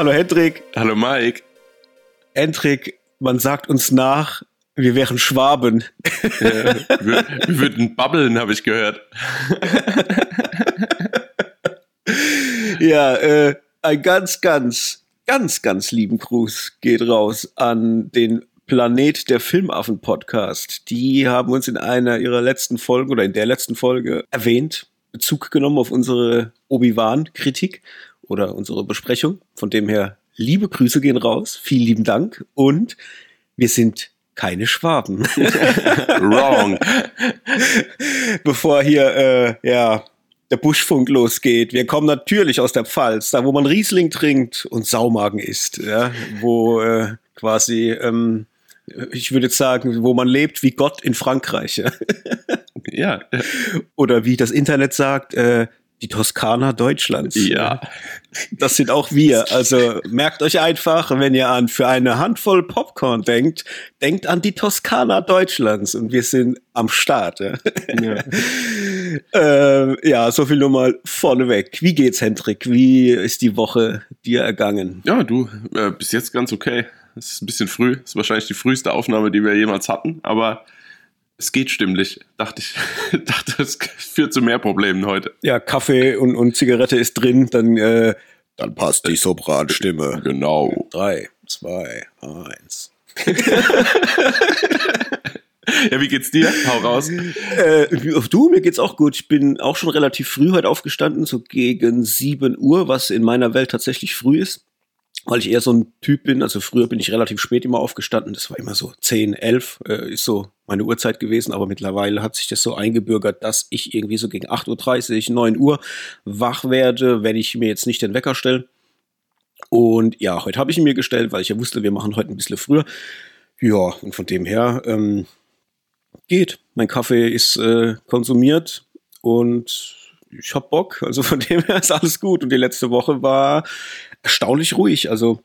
Hallo Hendrik. Hallo Mike. Hendrik, man sagt uns nach, wir wären Schwaben. Ja, wir, wir würden babbeln, habe ich gehört. ja, äh, ein ganz, ganz, ganz, ganz lieben Gruß geht raus an den Planet der Filmaffen Podcast. Die haben uns in einer ihrer letzten Folgen oder in der letzten Folge erwähnt, Bezug genommen auf unsere Obi-Wan-Kritik oder unsere Besprechung. Von dem her, liebe Grüße gehen raus. Vielen lieben Dank. Und wir sind keine Schwaben. Wrong. Bevor hier, äh, ja, der Buschfunk losgeht. Wir kommen natürlich aus der Pfalz, da wo man Riesling trinkt und Saumagen isst, ja, wo äh, quasi ähm, ich würde sagen, wo man lebt wie Gott in Frankreich. ja. Oder wie das Internet sagt, äh, die Toskana Deutschlands. Ja. Das sind auch wir. Also merkt euch einfach, wenn ihr an für eine Handvoll Popcorn denkt, denkt an die Toskana Deutschlands und wir sind am Start. Ja, ja. äh, ja so viel nur mal vorneweg. Wie geht's, Hendrik? Wie ist die Woche dir ergangen? Ja, du, äh, bis jetzt ganz okay. Es ist ein bisschen früh. Es ist wahrscheinlich die früheste Aufnahme, die wir jemals hatten, aber es geht stimmlich. Dachte ich, dachte, es führt zu mehr Problemen heute. Ja, Kaffee und, und Zigarette ist drin, dann, äh, dann passt die Sopranstimme. Genau. Drei, zwei, eins. ja, wie geht's dir? Hau raus. Äh, du, mir geht's auch gut. Ich bin auch schon relativ früh heute aufgestanden, so gegen 7 Uhr, was in meiner Welt tatsächlich früh ist weil ich eher so ein Typ bin. Also früher bin ich relativ spät immer aufgestanden. Das war immer so 10, 11 äh, ist so meine Uhrzeit gewesen. Aber mittlerweile hat sich das so eingebürgert, dass ich irgendwie so gegen 8.30 Uhr, 9 Uhr wach werde, wenn ich mir jetzt nicht den Wecker stelle. Und ja, heute habe ich ihn mir gestellt, weil ich ja wusste, wir machen heute ein bisschen früher. Ja, und von dem her ähm, geht. Mein Kaffee ist äh, konsumiert und ich hab Bock. Also von dem her ist alles gut. Und die letzte Woche war erstaunlich ruhig. Also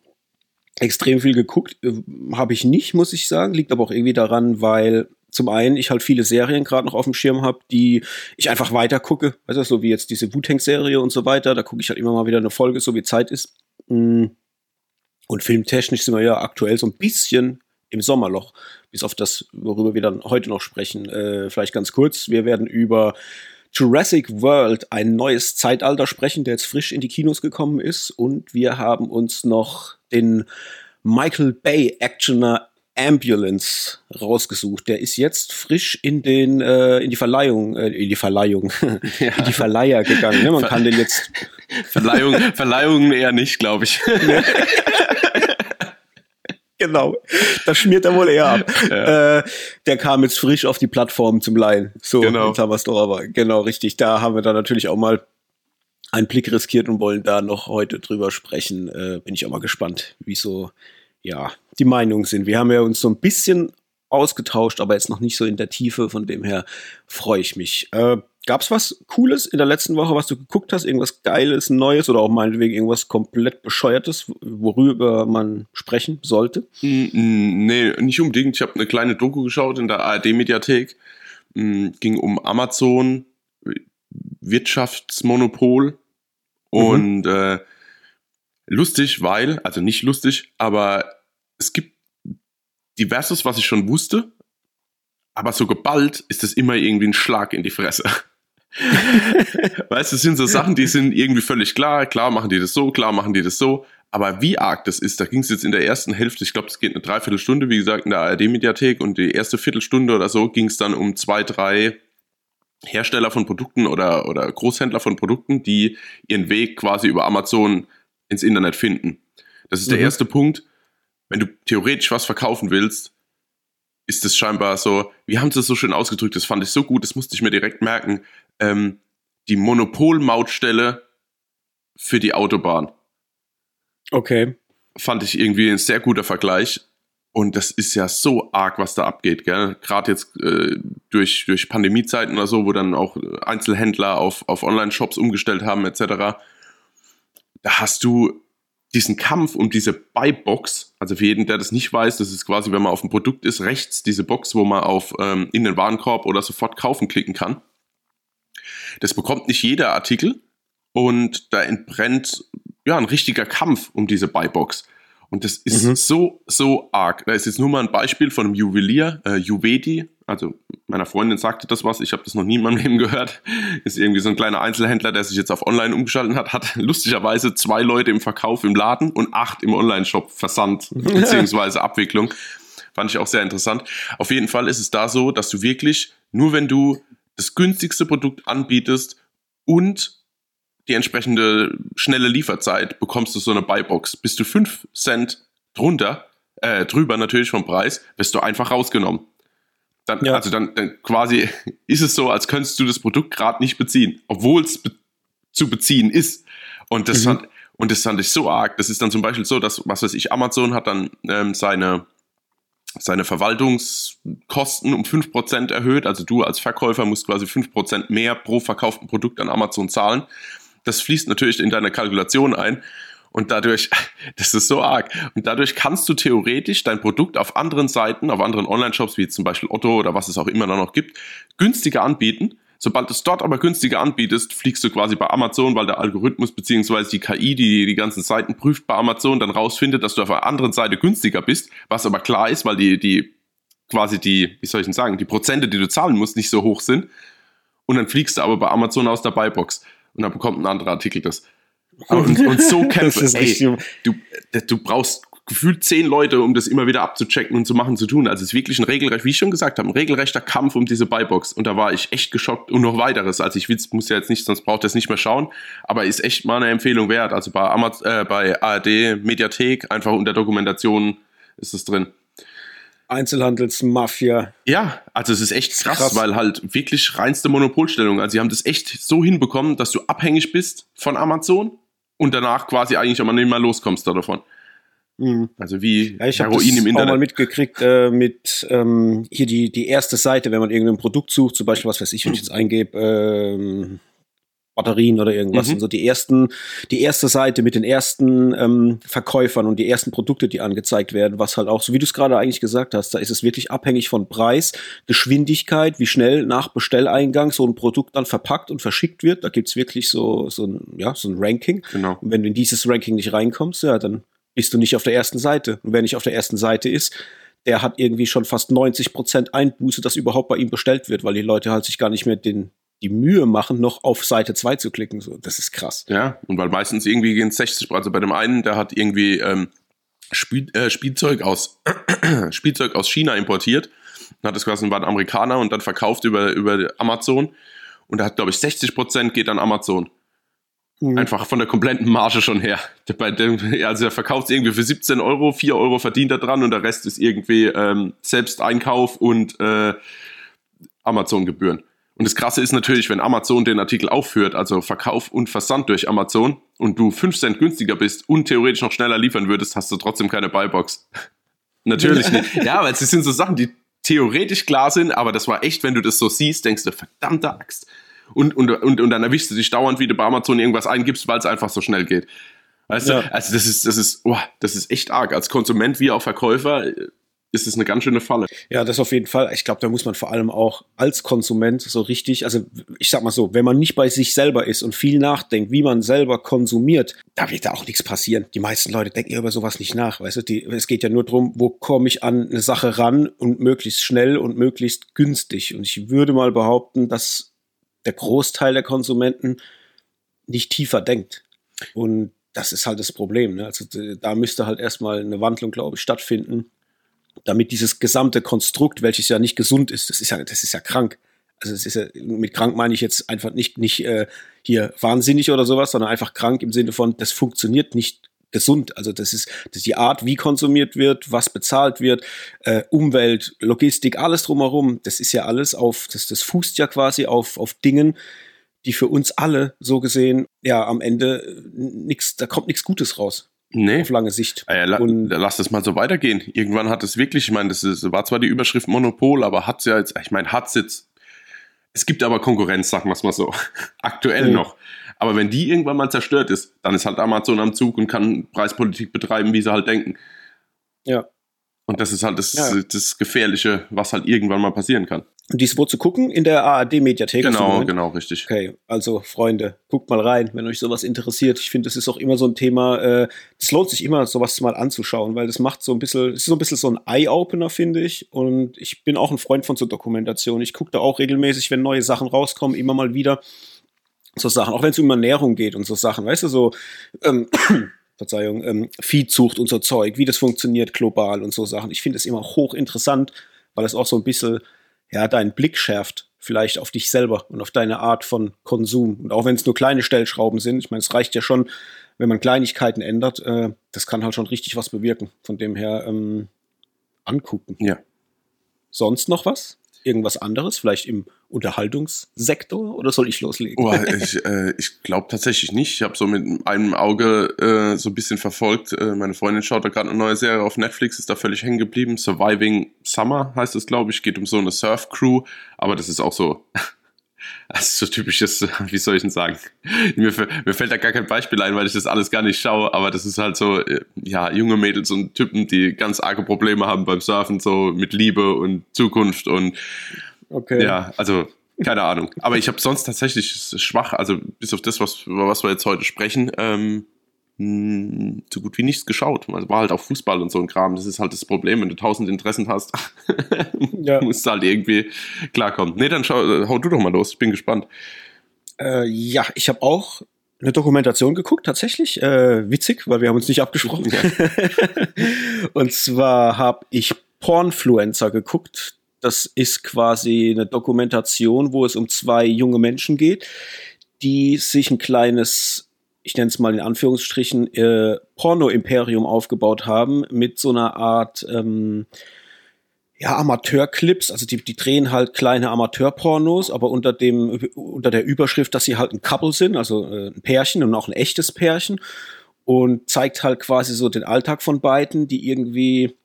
extrem viel geguckt äh, habe ich nicht, muss ich sagen. Liegt aber auch irgendwie daran, weil zum einen ich halt viele Serien gerade noch auf dem Schirm habe, die ich einfach weiter gucke. Weißt du, so wie jetzt diese Wu-Tang-Serie und so weiter. Da gucke ich halt immer mal wieder eine Folge, so wie Zeit ist. Mm. Und filmtechnisch sind wir ja aktuell so ein bisschen im Sommerloch. Bis auf das, worüber wir dann heute noch sprechen. Äh, vielleicht ganz kurz. Wir werden über Jurassic World, ein neues Zeitalter sprechen, der jetzt frisch in die Kinos gekommen ist. Und wir haben uns noch den Michael Bay Actioner Ambulance rausgesucht. Der ist jetzt frisch in den äh, in die Verleihung äh, in die Verleihung ja. in die Verleiher gegangen. Ne? Man kann den jetzt Verleihung Verleihungen eher nicht, glaube ich. genau. Das schmiert er wohl eher ab. Ja. Äh, der kam jetzt frisch auf die Plattform zum Leihen. So, genau. aber. Genau, richtig. Da haben wir dann natürlich auch mal einen Blick riskiert und wollen da noch heute drüber sprechen. Äh, bin ich auch mal gespannt, wie so, ja, die Meinungen sind. Wir haben ja uns so ein bisschen ausgetauscht, aber jetzt noch nicht so in der Tiefe. Von dem her freue ich mich. Äh, Gab es was Cooles in der letzten Woche, was du geguckt hast? Irgendwas Geiles, Neues oder auch meinetwegen irgendwas komplett Bescheuertes, worüber man sprechen sollte? Nee, nicht unbedingt. Ich habe eine kleine Doku geschaut in der ARD-Mediathek. Ging um Amazon, Wirtschaftsmonopol. Mhm. Und mhm. äh, lustig, weil, also nicht lustig, aber es gibt diverses, was ich schon wusste, aber so geballt ist es immer irgendwie ein Schlag in die Fresse. weißt du, es sind so Sachen, die sind irgendwie völlig klar. Klar machen die das so, klar machen die das so. Aber wie arg das ist, da ging es jetzt in der ersten Hälfte, ich glaube, es geht eine Dreiviertelstunde, wie gesagt, in der ARD-Mediathek und die erste Viertelstunde oder so ging es dann um zwei, drei Hersteller von Produkten oder, oder Großhändler von Produkten, die ihren Weg quasi über Amazon ins Internet finden. Das ist der mhm. erste Punkt. Wenn du theoretisch was verkaufen willst, ist es scheinbar so, wie haben sie es so schön ausgedrückt, das fand ich so gut, das musste ich mir direkt merken ähm, die Monopolmautstelle für die Autobahn. Okay. Fand ich irgendwie ein sehr guter Vergleich. Und das ist ja so arg, was da abgeht, gell? Gerade jetzt äh, durch, durch Pandemiezeiten oder so, wo dann auch Einzelhändler auf, auf Online-Shops umgestellt haben, etc. Da hast du diesen Kampf um diese Buy-Box, also für jeden, der das nicht weiß, das ist quasi, wenn man auf ein Produkt ist, rechts diese Box, wo man auf ähm, in den Warenkorb oder sofort kaufen klicken kann. Das bekommt nicht jeder Artikel und da entbrennt ja, ein richtiger Kampf um diese Buybox. Und das ist mhm. so, so arg. Da ist jetzt nur mal ein Beispiel von einem Juwelier, äh, Juvedi. Also meiner Freundin sagte das was, ich habe das noch nie in meinem Leben gehört. Ist irgendwie so ein kleiner Einzelhändler, der sich jetzt auf Online umgeschaltet hat, hat lustigerweise zwei Leute im Verkauf im Laden und acht im Online-Shop Versand bzw. Abwicklung. Fand ich auch sehr interessant. Auf jeden Fall ist es da so, dass du wirklich, nur wenn du das günstigste Produkt anbietest und die entsprechende schnelle Lieferzeit, bekommst du so eine Buybox. Bist du 5 Cent drunter, äh, drüber natürlich vom Preis, wirst du einfach rausgenommen. Dann, ja. Also dann, dann quasi ist es so, als könntest du das Produkt gerade nicht beziehen, obwohl es be zu beziehen ist. Und das, mhm. fand, und das fand ich so arg. Das ist dann zum Beispiel so, dass, was weiß ich, Amazon hat dann ähm, seine, seine Verwaltungskosten um 5% erhöht. Also du als Verkäufer musst quasi 5% mehr pro verkauften Produkt an Amazon zahlen. Das fließt natürlich in deine Kalkulation ein. Und dadurch, das ist so arg. Und dadurch kannst du theoretisch dein Produkt auf anderen Seiten, auf anderen Online-Shops, wie zum Beispiel Otto oder was es auch immer noch gibt, günstiger anbieten. Sobald du es dort aber günstiger anbietest, fliegst du quasi bei Amazon, weil der Algorithmus beziehungsweise die KI, die die ganzen Seiten prüft bei Amazon, dann rausfindet, dass du auf einer anderen Seite günstiger bist, was aber klar ist, weil die, die quasi die, wie soll ich denn sagen, die Prozente, die du zahlen musst, nicht so hoch sind. Und dann fliegst du aber bei Amazon aus der Buybox und dann bekommt ein anderer Artikel das. Und, und so kämpfen. Ey, du, du brauchst gefühlt zehn Leute, um das immer wieder abzuchecken und zu machen, zu tun. Also es ist wirklich ein regelrecht, wie ich schon gesagt habe, ein regelrechter Kampf um diese Buybox. Und da war ich echt geschockt und noch weiteres. Also ich muss ja jetzt nicht, sonst braucht das nicht mehr schauen. Aber ist echt mal eine Empfehlung wert. Also bei, Amaz äh, bei ARD Mediathek, einfach unter Dokumentation ist es drin. Einzelhandelsmafia. Ja, also es ist echt krass, krass, weil halt wirklich reinste Monopolstellung. Also sie haben das echt so hinbekommen, dass du abhängig bist von Amazon und danach quasi eigentlich immer nicht mehr loskommst da davon. Mhm. Also wie ja, ich Heroin das im Internet. auch mal mitgekriegt äh, mit ähm, hier die, die erste Seite, wenn man irgendein Produkt sucht, zum Beispiel, was weiß ich, wenn ich jetzt eingebe, ähm, Batterien oder irgendwas. Mhm. Und so die ersten, die erste Seite mit den ersten ähm, Verkäufern und die ersten Produkte, die angezeigt werden, was halt auch, so wie du es gerade eigentlich gesagt hast, da ist es wirklich abhängig von Preis, Geschwindigkeit, wie schnell nach Bestelleingang so ein Produkt dann verpackt und verschickt wird. Da gibt's wirklich so, so ein, ja, so ein Ranking. Genau. Und wenn du in dieses Ranking nicht reinkommst, ja, dann bist du nicht auf der ersten Seite. Und wer nicht auf der ersten Seite ist, der hat irgendwie schon fast 90 Prozent Einbuße, dass überhaupt bei ihm bestellt wird, weil die Leute halt sich gar nicht mehr den, die Mühe machen, noch auf Seite 2 zu klicken. So, das ist krass. Ja, und weil meistens irgendwie gehen 60%, also bei dem einen, der hat irgendwie ähm, Spiel, äh, Spielzeug, aus, Spielzeug aus China importiert, hat das quasi war ein Amerikaner und dann verkauft über, über Amazon und er hat, glaube ich, 60 Prozent geht an Amazon. Mhm. Einfach von der kompletten Marge schon her. Bei dem, also er verkauft es irgendwie für 17 Euro, 4 Euro verdient er dran und der Rest ist irgendwie ähm, Selbsteinkauf und äh, Amazon-Gebühren. Und das Krasse ist natürlich, wenn Amazon den Artikel aufführt, also Verkauf und Versand durch Amazon, und du 5 Cent günstiger bist und theoretisch noch schneller liefern würdest, hast du trotzdem keine Buybox. natürlich nicht. Ja, weil es sind so Sachen, die theoretisch klar sind, aber das war echt, wenn du das so siehst, denkst du, verdammte Axt. Und, und, und, und dann erwischst du dich dauernd, wie du bei Amazon irgendwas eingibst, weil es einfach so schnell geht. Weißt ja. du? Also das ist, das ist, oh, das ist echt arg. Als Konsument wie auch Verkäufer ist es eine ganz schöne Falle. Ja, das auf jeden Fall. Ich glaube, da muss man vor allem auch als Konsument so richtig, also ich sag mal so, wenn man nicht bei sich selber ist und viel nachdenkt, wie man selber konsumiert, da wird da auch nichts passieren. Die meisten Leute denken ja über sowas nicht nach. Weißt du, die, es geht ja nur darum, wo komme ich an eine Sache ran und möglichst schnell und möglichst günstig. Und ich würde mal behaupten, dass der Großteil der Konsumenten nicht tiefer denkt. Und das ist halt das Problem. Ne? Also da müsste halt erstmal eine Wandlung, glaube ich, stattfinden, damit dieses gesamte Konstrukt, welches ja nicht gesund ist, das ist ja, das ist ja krank. Also es ist ja, mit krank meine ich jetzt einfach nicht, nicht äh, hier wahnsinnig oder sowas, sondern einfach krank im Sinne von, das funktioniert nicht gesund. Also das ist, das ist die Art, wie konsumiert wird, was bezahlt wird, äh, Umwelt, Logistik, alles drumherum. Das ist ja alles auf, das, das fußt ja quasi auf, auf Dingen, die für uns alle so gesehen ja am Ende äh, nichts, da kommt nichts Gutes raus. Nee. Auf lange Sicht. Ah ja, la und lass das mal so weitergehen. Irgendwann hat es wirklich, ich meine, das ist, war zwar die Überschrift Monopol, aber hat es ja jetzt, ich meine, hat es jetzt, es gibt aber Konkurrenz, sagen wir es mal so, aktuell mhm. noch. Aber wenn die irgendwann mal zerstört ist, dann ist halt Amazon am Zug und kann Preispolitik betreiben, wie sie halt denken. Ja. Und das ist halt das, ja. das Gefährliche, was halt irgendwann mal passieren kann. Und dies wo zu gucken? In der ARD-Mediathek? Genau, genau, richtig. Okay, also Freunde, guckt mal rein, wenn euch sowas interessiert. Ich finde, das ist auch immer so ein Thema, äh, das lohnt sich immer, sowas mal anzuschauen, weil das macht so ein bisschen, es ist so ein bisschen so ein Eye-Opener, finde ich. Und ich bin auch ein Freund von so Dokumentation. Ich gucke da auch regelmäßig, wenn neue Sachen rauskommen, immer mal wieder so Sachen, auch wenn es um Ernährung geht und so Sachen, weißt du, so, ähm, Verzeihung, ähm, Viehzucht und so Zeug, wie das funktioniert global und so Sachen. Ich finde es immer hochinteressant, weil es auch so ein bisschen ja, deinen Blick schärft, vielleicht auf dich selber und auf deine Art von Konsum. Und auch wenn es nur kleine Stellschrauben sind, ich meine, es reicht ja schon, wenn man Kleinigkeiten ändert, äh, das kann halt schon richtig was bewirken. Von dem her ähm, angucken. Ja. Sonst noch was? Irgendwas anderes, vielleicht im Unterhaltungssektor oder soll ich loslegen? Oh, ich äh, ich glaube tatsächlich nicht. Ich habe so mit einem Auge äh, so ein bisschen verfolgt. Äh, meine Freundin schaut da gerade eine neue Serie auf Netflix, ist da völlig hängen geblieben. Surviving Summer heißt es, glaube ich. Geht um so eine Surf-Crew, aber das ist auch so das ist so typisches, wie soll ich denn sagen? Mir, mir, fällt da gar kein Beispiel ein, weil ich das alles gar nicht schaue, aber das ist halt so, äh, ja, junge Mädels und Typen, die ganz arge Probleme haben beim Surfen, so mit Liebe und Zukunft und okay. ja, also keine Ahnung. Aber ich habe sonst tatsächlich schwach, also bis auf das, was, über was wir jetzt heute sprechen, ähm, hm, so gut wie nichts geschaut. Also war halt auch Fußball und so ein Kram. Das ist halt das Problem, wenn du tausend Interessen hast, ja. musst du halt irgendwie klarkommen. Nee, dann schau, hau du doch mal los. Ich bin gespannt. Äh, ja, ich habe auch eine Dokumentation geguckt, tatsächlich. Äh, witzig, weil wir haben uns nicht abgesprochen. Ja. und zwar habe ich Pornfluencer geguckt. Das ist quasi eine Dokumentation, wo es um zwei junge Menschen geht, die sich ein kleines ich nenne es mal in Anführungsstrichen, äh, Porno-Imperium aufgebaut haben mit so einer Art ähm, ja, Amateurclips, also die, die drehen halt kleine Amateurpornos, aber unter dem unter der Überschrift, dass sie halt ein Couple sind, also äh, ein Pärchen und auch ein echtes Pärchen und zeigt halt quasi so den Alltag von beiden, die irgendwie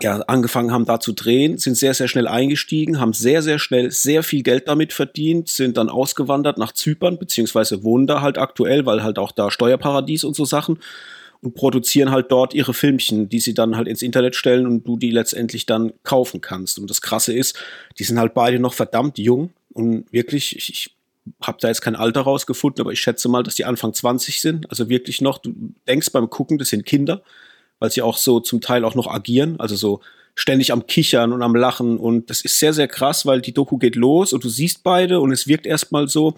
ja, angefangen haben, da zu drehen, sind sehr, sehr schnell eingestiegen, haben sehr, sehr schnell sehr viel Geld damit verdient, sind dann ausgewandert nach Zypern, beziehungsweise wohnen da halt aktuell, weil halt auch da Steuerparadies und so Sachen und produzieren halt dort ihre Filmchen, die sie dann halt ins Internet stellen und du die letztendlich dann kaufen kannst. Und das Krasse ist, die sind halt beide noch verdammt jung und wirklich, ich, ich habe da jetzt kein Alter rausgefunden, aber ich schätze mal, dass die Anfang 20 sind. Also wirklich noch, du denkst beim Gucken, das sind Kinder weil sie auch so zum Teil auch noch agieren, also so ständig am Kichern und am Lachen. Und das ist sehr, sehr krass, weil die Doku geht los und du siehst beide und es wirkt erstmal so,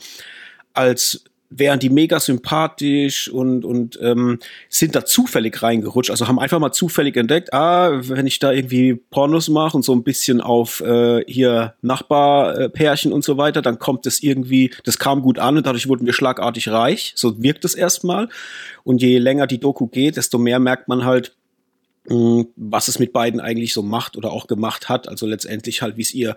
als wären die mega sympathisch und, und ähm, sind da zufällig reingerutscht. Also haben einfach mal zufällig entdeckt, ah, wenn ich da irgendwie Pornos mache und so ein bisschen auf äh, hier Nachbarpärchen und so weiter, dann kommt das irgendwie, das kam gut an und dadurch wurden wir schlagartig reich. So wirkt es erstmal. Und je länger die Doku geht, desto mehr merkt man halt, mh, hm, was es mit beiden eigentlich so macht oder auch gemacht hat. Also letztendlich halt, wie es ihr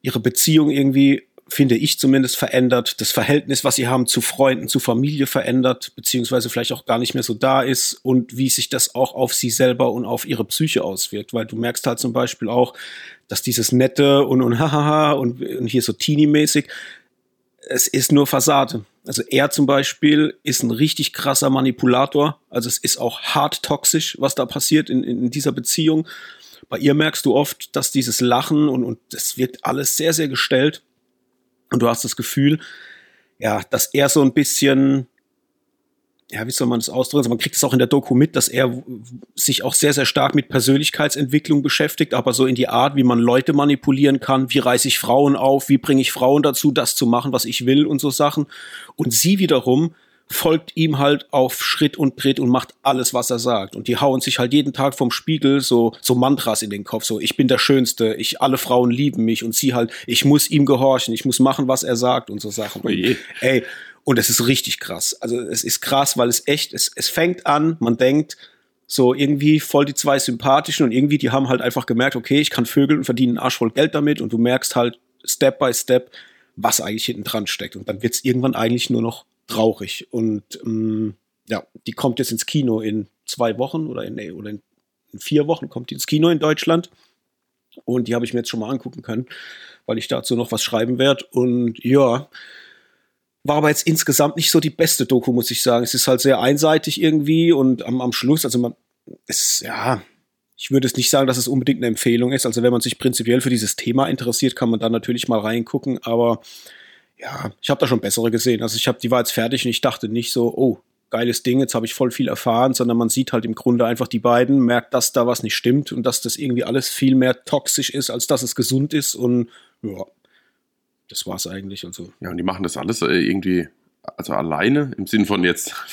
ihre Beziehung irgendwie finde ich zumindest, verändert. Das Verhältnis, was sie haben zu Freunden, zu Familie verändert, beziehungsweise vielleicht auch gar nicht mehr so da ist und wie sich das auch auf sie selber und auf ihre Psyche auswirkt. Weil du merkst halt zum Beispiel auch, dass dieses Nette und, und hahaha und, und hier so teeny-mäßig, es ist nur Fassade. Also er zum Beispiel ist ein richtig krasser Manipulator. Also es ist auch hart toxisch, was da passiert in, in dieser Beziehung. Bei ihr merkst du oft, dass dieses Lachen und, und das wirkt alles sehr, sehr gestellt. Und du hast das Gefühl, ja, dass er so ein bisschen, ja, wie soll man das ausdrücken? Also man kriegt es auch in der Doku mit, dass er sich auch sehr, sehr stark mit Persönlichkeitsentwicklung beschäftigt, aber so in die Art, wie man Leute manipulieren kann, wie reiße ich Frauen auf, wie bringe ich Frauen dazu, das zu machen, was ich will und so Sachen. Und sie wiederum folgt ihm halt auf Schritt und Tritt und macht alles, was er sagt. Und die hauen sich halt jeden Tag vom Spiegel so, so Mantras in den Kopf. So, ich bin der Schönste, ich, alle Frauen lieben mich und sie halt, ich muss ihm gehorchen, ich muss machen, was er sagt und so Sachen. Oh je. Ey, und es ist richtig krass. Also es ist krass, weil es echt, es, es fängt an, man denkt, so irgendwie voll die zwei sympathischen und irgendwie die haben halt einfach gemerkt, okay, ich kann vögeln und verdienen einen Arsch voll Geld damit und du merkst halt Step by Step, was eigentlich hinten dran steckt. Und dann wird's irgendwann eigentlich nur noch traurig. Und ähm, ja, die kommt jetzt ins Kino in zwei Wochen oder in, nee, oder in, vier Wochen kommt die ins Kino in Deutschland. Und die habe ich mir jetzt schon mal angucken können, weil ich dazu noch was schreiben werde. Und ja, war aber jetzt insgesamt nicht so die beste Doku, muss ich sagen. Es ist halt sehr einseitig irgendwie und am, am Schluss, also man ist, ja, ich würde es nicht sagen, dass es unbedingt eine Empfehlung ist. Also wenn man sich prinzipiell für dieses Thema interessiert, kann man da natürlich mal reingucken. Aber ja, ich habe da schon bessere gesehen. Also ich habe, die war jetzt fertig und ich dachte nicht so, oh, geiles Ding, jetzt habe ich voll viel erfahren, sondern man sieht halt im Grunde einfach die beiden, merkt, dass da was nicht stimmt und dass das irgendwie alles viel mehr toxisch ist, als dass es gesund ist. Und ja, das war's eigentlich und so. Ja, und die machen das alles äh, irgendwie also alleine im Sinn von jetzt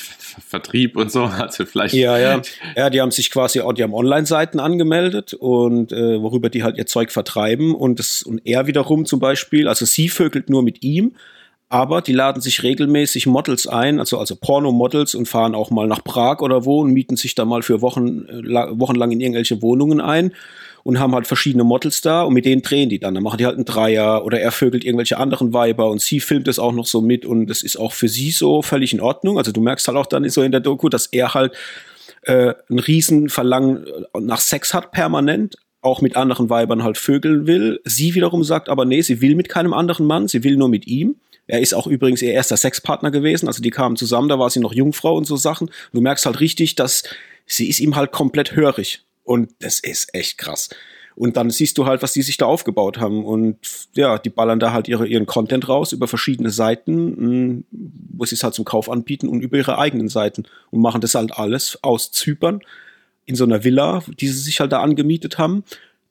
Vertrieb und so, also vielleicht. Ja, ja. Ja, die haben sich quasi, die haben Online-Seiten angemeldet und äh, worüber die halt ihr Zeug vertreiben und das, und er wiederum zum Beispiel, also sie vögelt nur mit ihm, aber die laden sich regelmäßig Models ein, also, also Porno-Models und fahren auch mal nach Prag oder wo und mieten sich da mal für Wochen, äh, wochenlang in irgendwelche Wohnungen ein und haben halt verschiedene Models da und mit denen drehen die dann. Dann machen die halt einen Dreier oder er vögelt irgendwelche anderen Weiber und sie filmt es auch noch so mit und das ist auch für sie so völlig in Ordnung. Also du merkst halt auch dann so in der Doku, dass er halt äh, ein Riesenverlangen nach Sex hat permanent, auch mit anderen Weibern halt vögeln will. Sie wiederum sagt aber, nee, sie will mit keinem anderen Mann, sie will nur mit ihm. Er ist auch übrigens ihr erster Sexpartner gewesen, also die kamen zusammen, da war sie noch Jungfrau und so Sachen. Du merkst halt richtig, dass sie ist ihm halt komplett hörig. Und das ist echt krass. Und dann siehst du halt, was die sich da aufgebaut haben. Und ja, die ballern da halt ihre, ihren Content raus über verschiedene Seiten, wo sie es halt zum Kauf anbieten und über ihre eigenen Seiten und machen das halt alles aus Zypern in so einer Villa, die sie sich halt da angemietet haben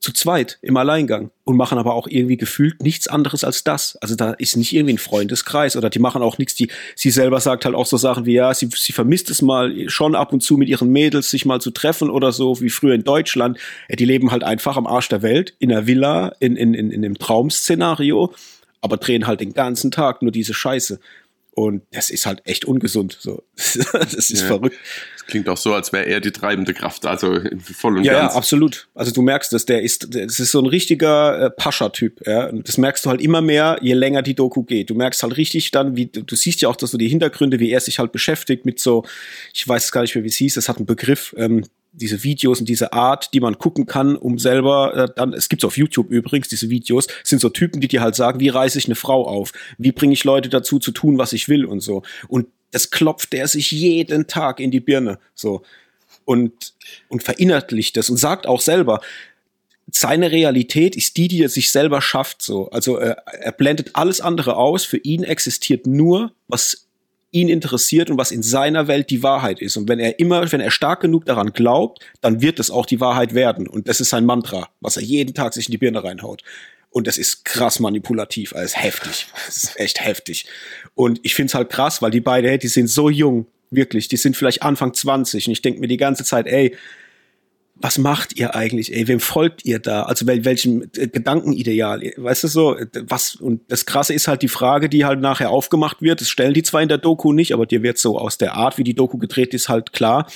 zu zweit im Alleingang und machen aber auch irgendwie gefühlt nichts anderes als das. Also da ist nicht irgendwie ein Freundeskreis oder die machen auch nichts. Die sie selber sagt halt auch so Sachen wie ja, sie, sie vermisst es mal schon ab und zu mit ihren Mädels sich mal zu treffen oder so wie früher in Deutschland. Die leben halt einfach am Arsch der Welt in einer Villa in in in, in einem Traumszenario, aber drehen halt den ganzen Tag nur diese Scheiße. Und das ist halt echt ungesund. So, das ist ja. verrückt. Das klingt auch so, als wäre er die treibende Kraft, also voll und ja, ganz. Ja, absolut. Also du merkst dass der ist, das ist so ein richtiger äh, Pascha-Typ. Ja? Und das merkst du halt immer mehr, je länger die Doku geht. Du merkst halt richtig dann, wie du siehst ja auch, dass so die Hintergründe, wie er sich halt beschäftigt mit so, ich weiß gar nicht mehr, wie es hieß, das hat einen Begriff, ähm, diese Videos und diese Art, die man gucken kann, um selber äh, dann, es gibt's auf YouTube übrigens, diese Videos, sind so Typen, die dir halt sagen, wie reiße ich eine Frau auf? Wie bringe ich Leute dazu zu tun, was ich will und so. Und das klopft der sich jeden Tag in die Birne, so. Und, und verinnerlicht das und sagt auch selber, seine Realität ist die, die er sich selber schafft, so. Also äh, er blendet alles andere aus. Für ihn existiert nur, was ihn interessiert und was in seiner Welt die Wahrheit ist. Und wenn er immer, wenn er stark genug daran glaubt, dann wird es auch die Wahrheit werden. Und das ist sein Mantra, was er jeden Tag sich in die Birne reinhaut. Und das ist krass manipulativ, also heftig. Das ist echt heftig. Und ich finde es halt krass, weil die beiden, die sind so jung, wirklich. Die sind vielleicht Anfang 20. Und ich denke mir die ganze Zeit, ey, was macht ihr eigentlich, ey, wem folgt ihr da? Also wel, welchem äh, Gedankenideal? Weißt du so, was, und das Krasse ist halt die Frage, die halt nachher aufgemacht wird, das stellen die zwar in der Doku nicht, aber dir wird so aus der Art, wie die Doku gedreht ist, halt klar,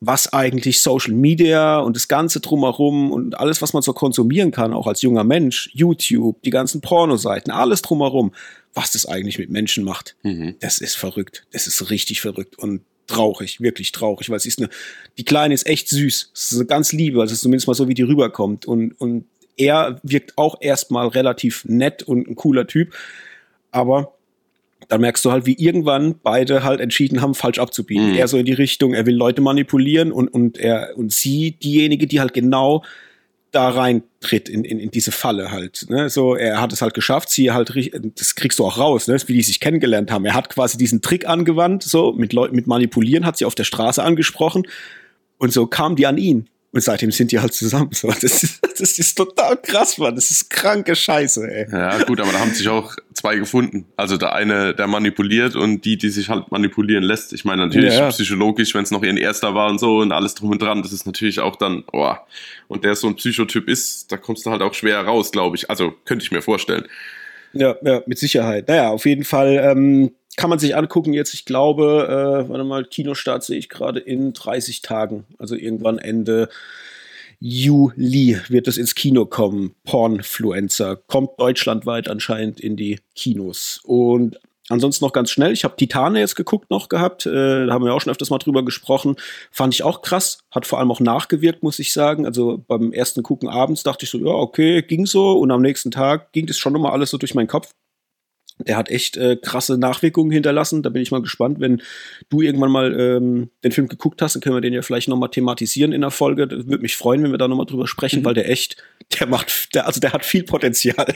was eigentlich Social Media und das Ganze drumherum und alles, was man so konsumieren kann, auch als junger Mensch, YouTube, die ganzen Pornoseiten, alles drumherum, was das eigentlich mit Menschen macht. Mhm. Das ist verrückt. Das ist richtig verrückt. Und traurig, wirklich traurig, weil sie ist eine, die Kleine ist echt süß, es ist eine ganz liebe, also zumindest mal so, wie die rüberkommt und, und er wirkt auch erstmal relativ nett und ein cooler Typ, aber dann merkst du halt, wie irgendwann beide halt entschieden haben, falsch abzubiegen. Mhm. Er so in die Richtung, er will Leute manipulieren und, und er, und sie diejenige, die halt genau da reintritt in, in, in diese Falle halt. Ne? So, er hat es halt geschafft, sie halt, das kriegst du auch raus, ne? wie die sich kennengelernt haben. Er hat quasi diesen Trick angewandt, so mit Leuten, mit Manipulieren, hat sie auf der Straße angesprochen und so kam die an ihn. Und seitdem sind die halt zusammen. So, das, ist, das ist total krass, Mann. Das ist kranke Scheiße, ey. Ja, gut, aber da haben sich auch zwei gefunden. Also der eine, der manipuliert und die, die sich halt manipulieren lässt. Ich meine, natürlich ja, ja. psychologisch, wenn es noch ihren erster war und so und alles drum und dran, das ist natürlich auch dann, oh. Und der so ein Psychotyp ist, da kommst du halt auch schwer raus, glaube ich. Also könnte ich mir vorstellen. Ja, ja, mit Sicherheit. Naja, auf jeden Fall ähm, kann man sich angucken jetzt. Ich glaube, äh, warte mal, Kinostart sehe ich gerade in 30 Tagen. Also irgendwann Ende Juli wird es ins Kino kommen. Pornfluencer kommt deutschlandweit anscheinend in die Kinos. Und Ansonsten noch ganz schnell, ich habe Titane jetzt geguckt noch gehabt, äh, da haben wir auch schon öfters mal drüber gesprochen. Fand ich auch krass, hat vor allem auch nachgewirkt, muss ich sagen. Also beim ersten Gucken abends dachte ich so, ja, okay, ging so. Und am nächsten Tag ging das schon nochmal alles so durch meinen Kopf. Der hat echt äh, krasse Nachwirkungen hinterlassen. Da bin ich mal gespannt, wenn du irgendwann mal ähm, den Film geguckt hast, dann können wir den ja vielleicht nochmal thematisieren in der Folge. Das würde mich freuen, wenn wir da nochmal drüber sprechen, mhm. weil der echt, der macht, der, also der hat viel Potenzial.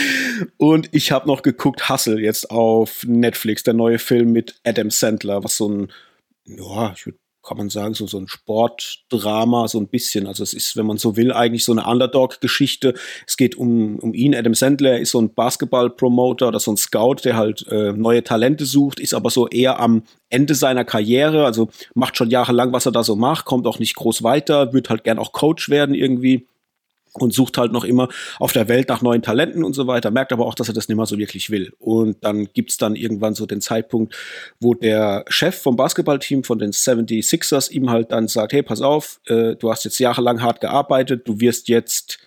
und ich habe noch geguckt, Hustle jetzt auf Netflix, der neue Film mit Adam Sandler, was so ein, ja, ich würde kann man sagen, so, so ein Sportdrama, so ein bisschen. Also es ist, wenn man so will, eigentlich so eine Underdog-Geschichte. Es geht um, um ihn, Adam Sandler ist so ein Basketball-Promoter oder so ein Scout, der halt äh, neue Talente sucht, ist aber so eher am Ende seiner Karriere, also macht schon jahrelang, was er da so macht, kommt auch nicht groß weiter, wird halt gern auch Coach werden irgendwie und sucht halt noch immer auf der Welt nach neuen Talenten und so weiter, merkt aber auch, dass er das nicht mehr so wirklich will. Und dann gibt's dann irgendwann so den Zeitpunkt, wo der Chef vom Basketballteam von den 76ers ihm halt dann sagt, hey, pass auf, äh, du hast jetzt jahrelang hart gearbeitet, du wirst jetzt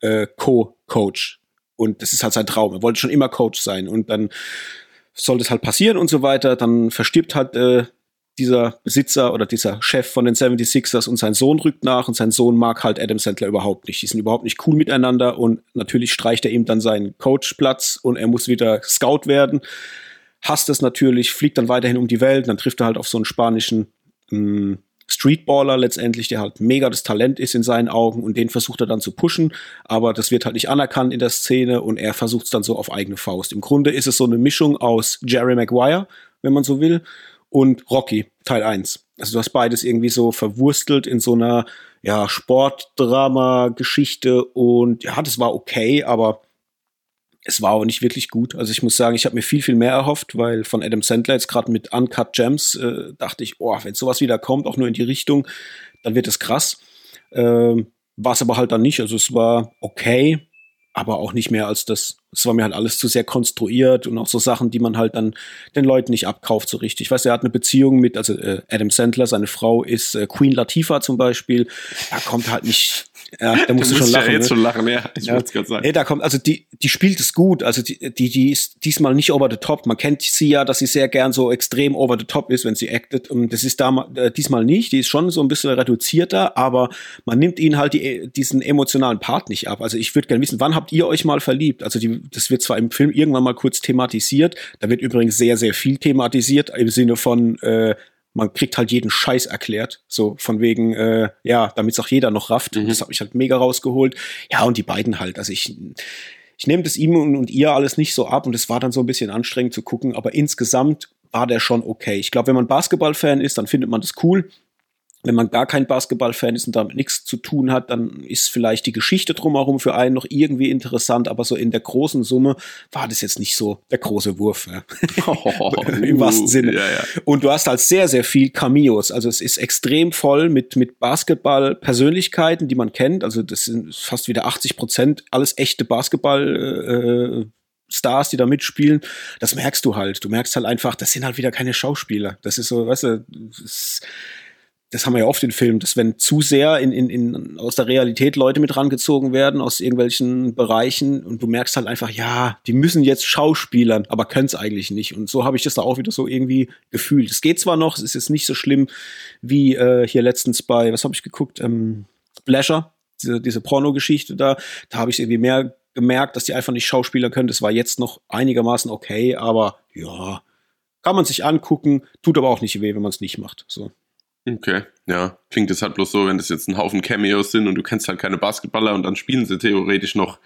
äh, Co-Coach. Und das ist halt sein Traum. Er wollte schon immer Coach sein. Und dann soll das halt passieren und so weiter. Dann verstirbt halt äh, dieser Besitzer oder dieser Chef von den 76ers und sein Sohn rückt nach und sein Sohn mag halt Adam Sandler überhaupt nicht. Die sind überhaupt nicht cool miteinander und natürlich streicht er ihm dann seinen Coachplatz und er muss wieder Scout werden. Hasst es natürlich, fliegt dann weiterhin um die Welt, dann trifft er halt auf so einen spanischen mh, hm, Streetballer letztendlich, der halt mega das Talent ist in seinen Augen und den versucht er dann zu pushen, aber das wird halt nicht anerkannt in der Szene und er versucht es dann so auf eigene Faust. Im Grunde ist es so eine Mischung aus Jerry Maguire, wenn man so will, und Rocky Teil 1. Also du hast beides irgendwie so verwurstelt in so einer ja, Sportdrama-Geschichte und ja, das war okay, aber es war auch nicht wirklich gut. Also ich muss sagen, ich habe mir viel, viel mehr erhofft, weil von Adam Sandler jetzt gerade mit Uncut Gems äh, dachte ich, oh, wenn sowas wieder kommt, auch nur in die Richtung, dann wird es krass. Ähm, war es aber halt dann nicht. Also es war okay, aber auch nicht mehr als das. Es war mir halt alles zu sehr konstruiert und auch so Sachen, die man halt dann den Leuten nicht abkauft so richtig. Ich weiß, er hat eine Beziehung mit, also äh, Adam Sandler, seine Frau ist äh, Queen Latifah zum Beispiel. Da kommt halt nicht ja, da musst du schon lachen. Ja jetzt ne? schon lachen, ja. Ich ja. wollte es gerade sagen. Ey, da kommt, also die, die spielt es gut. Also die, die, die ist diesmal nicht over the top. Man kennt sie ja, dass sie sehr gern so extrem over the top ist, wenn sie actet. Und das ist da, äh, diesmal nicht. Die ist schon so ein bisschen reduzierter, aber man nimmt ihnen halt die, diesen emotionalen Part nicht ab. Also ich würde gerne wissen, wann habt ihr euch mal verliebt? Also die, das wird zwar im Film irgendwann mal kurz thematisiert. Da wird übrigens sehr, sehr viel thematisiert im Sinne von, äh, man kriegt halt jeden Scheiß erklärt. So von wegen, äh, ja, damit es auch jeder noch rafft. Mhm. Das hat mich halt mega rausgeholt. Ja, und die beiden halt. Also ich, ich nehme das ihm und, und ihr alles nicht so ab und es war dann so ein bisschen anstrengend zu gucken, aber insgesamt war der schon okay. Ich glaube, wenn man Basketball-Fan ist, dann findet man das cool wenn man gar kein Basketballfan ist und damit nichts zu tun hat, dann ist vielleicht die Geschichte drumherum für einen noch irgendwie interessant, aber so in der großen Summe war das jetzt nicht so der große Wurf. Ja. Oh, Im wahrsten Sinne. Ja, ja. Und du hast halt sehr, sehr viel Cameos. Also es ist extrem voll mit, mit Basketball-Persönlichkeiten, die man kennt. Also das sind fast wieder 80 Prozent alles echte Basketball- äh, Stars, die da mitspielen, das merkst du halt. Du merkst halt einfach, das sind halt wieder keine Schauspieler. Das ist so, weißt du, das das haben wir ja oft in Filmen, dass wenn zu sehr in, in, in, aus der Realität Leute mit rangezogen werden, aus irgendwelchen Bereichen und du merkst halt einfach, ja, die müssen jetzt Schauspielern, aber können es eigentlich nicht. Und so habe ich das da auch wieder so irgendwie gefühlt. Es geht zwar noch, es ist jetzt nicht so schlimm wie äh, hier letztens bei, was habe ich geguckt, ähm, Blasher, diese, diese Porno-Geschichte da, da habe ich irgendwie mehr gemerkt, dass die einfach nicht Schauspieler können. Das war jetzt noch einigermaßen okay, aber ja, kann man sich angucken, tut aber auch nicht weh, wenn man es nicht macht. So. Okay, ja. Klingt es halt bloß so, wenn das jetzt ein Haufen Cameos sind und du kennst halt keine Basketballer und dann spielen sie theoretisch noch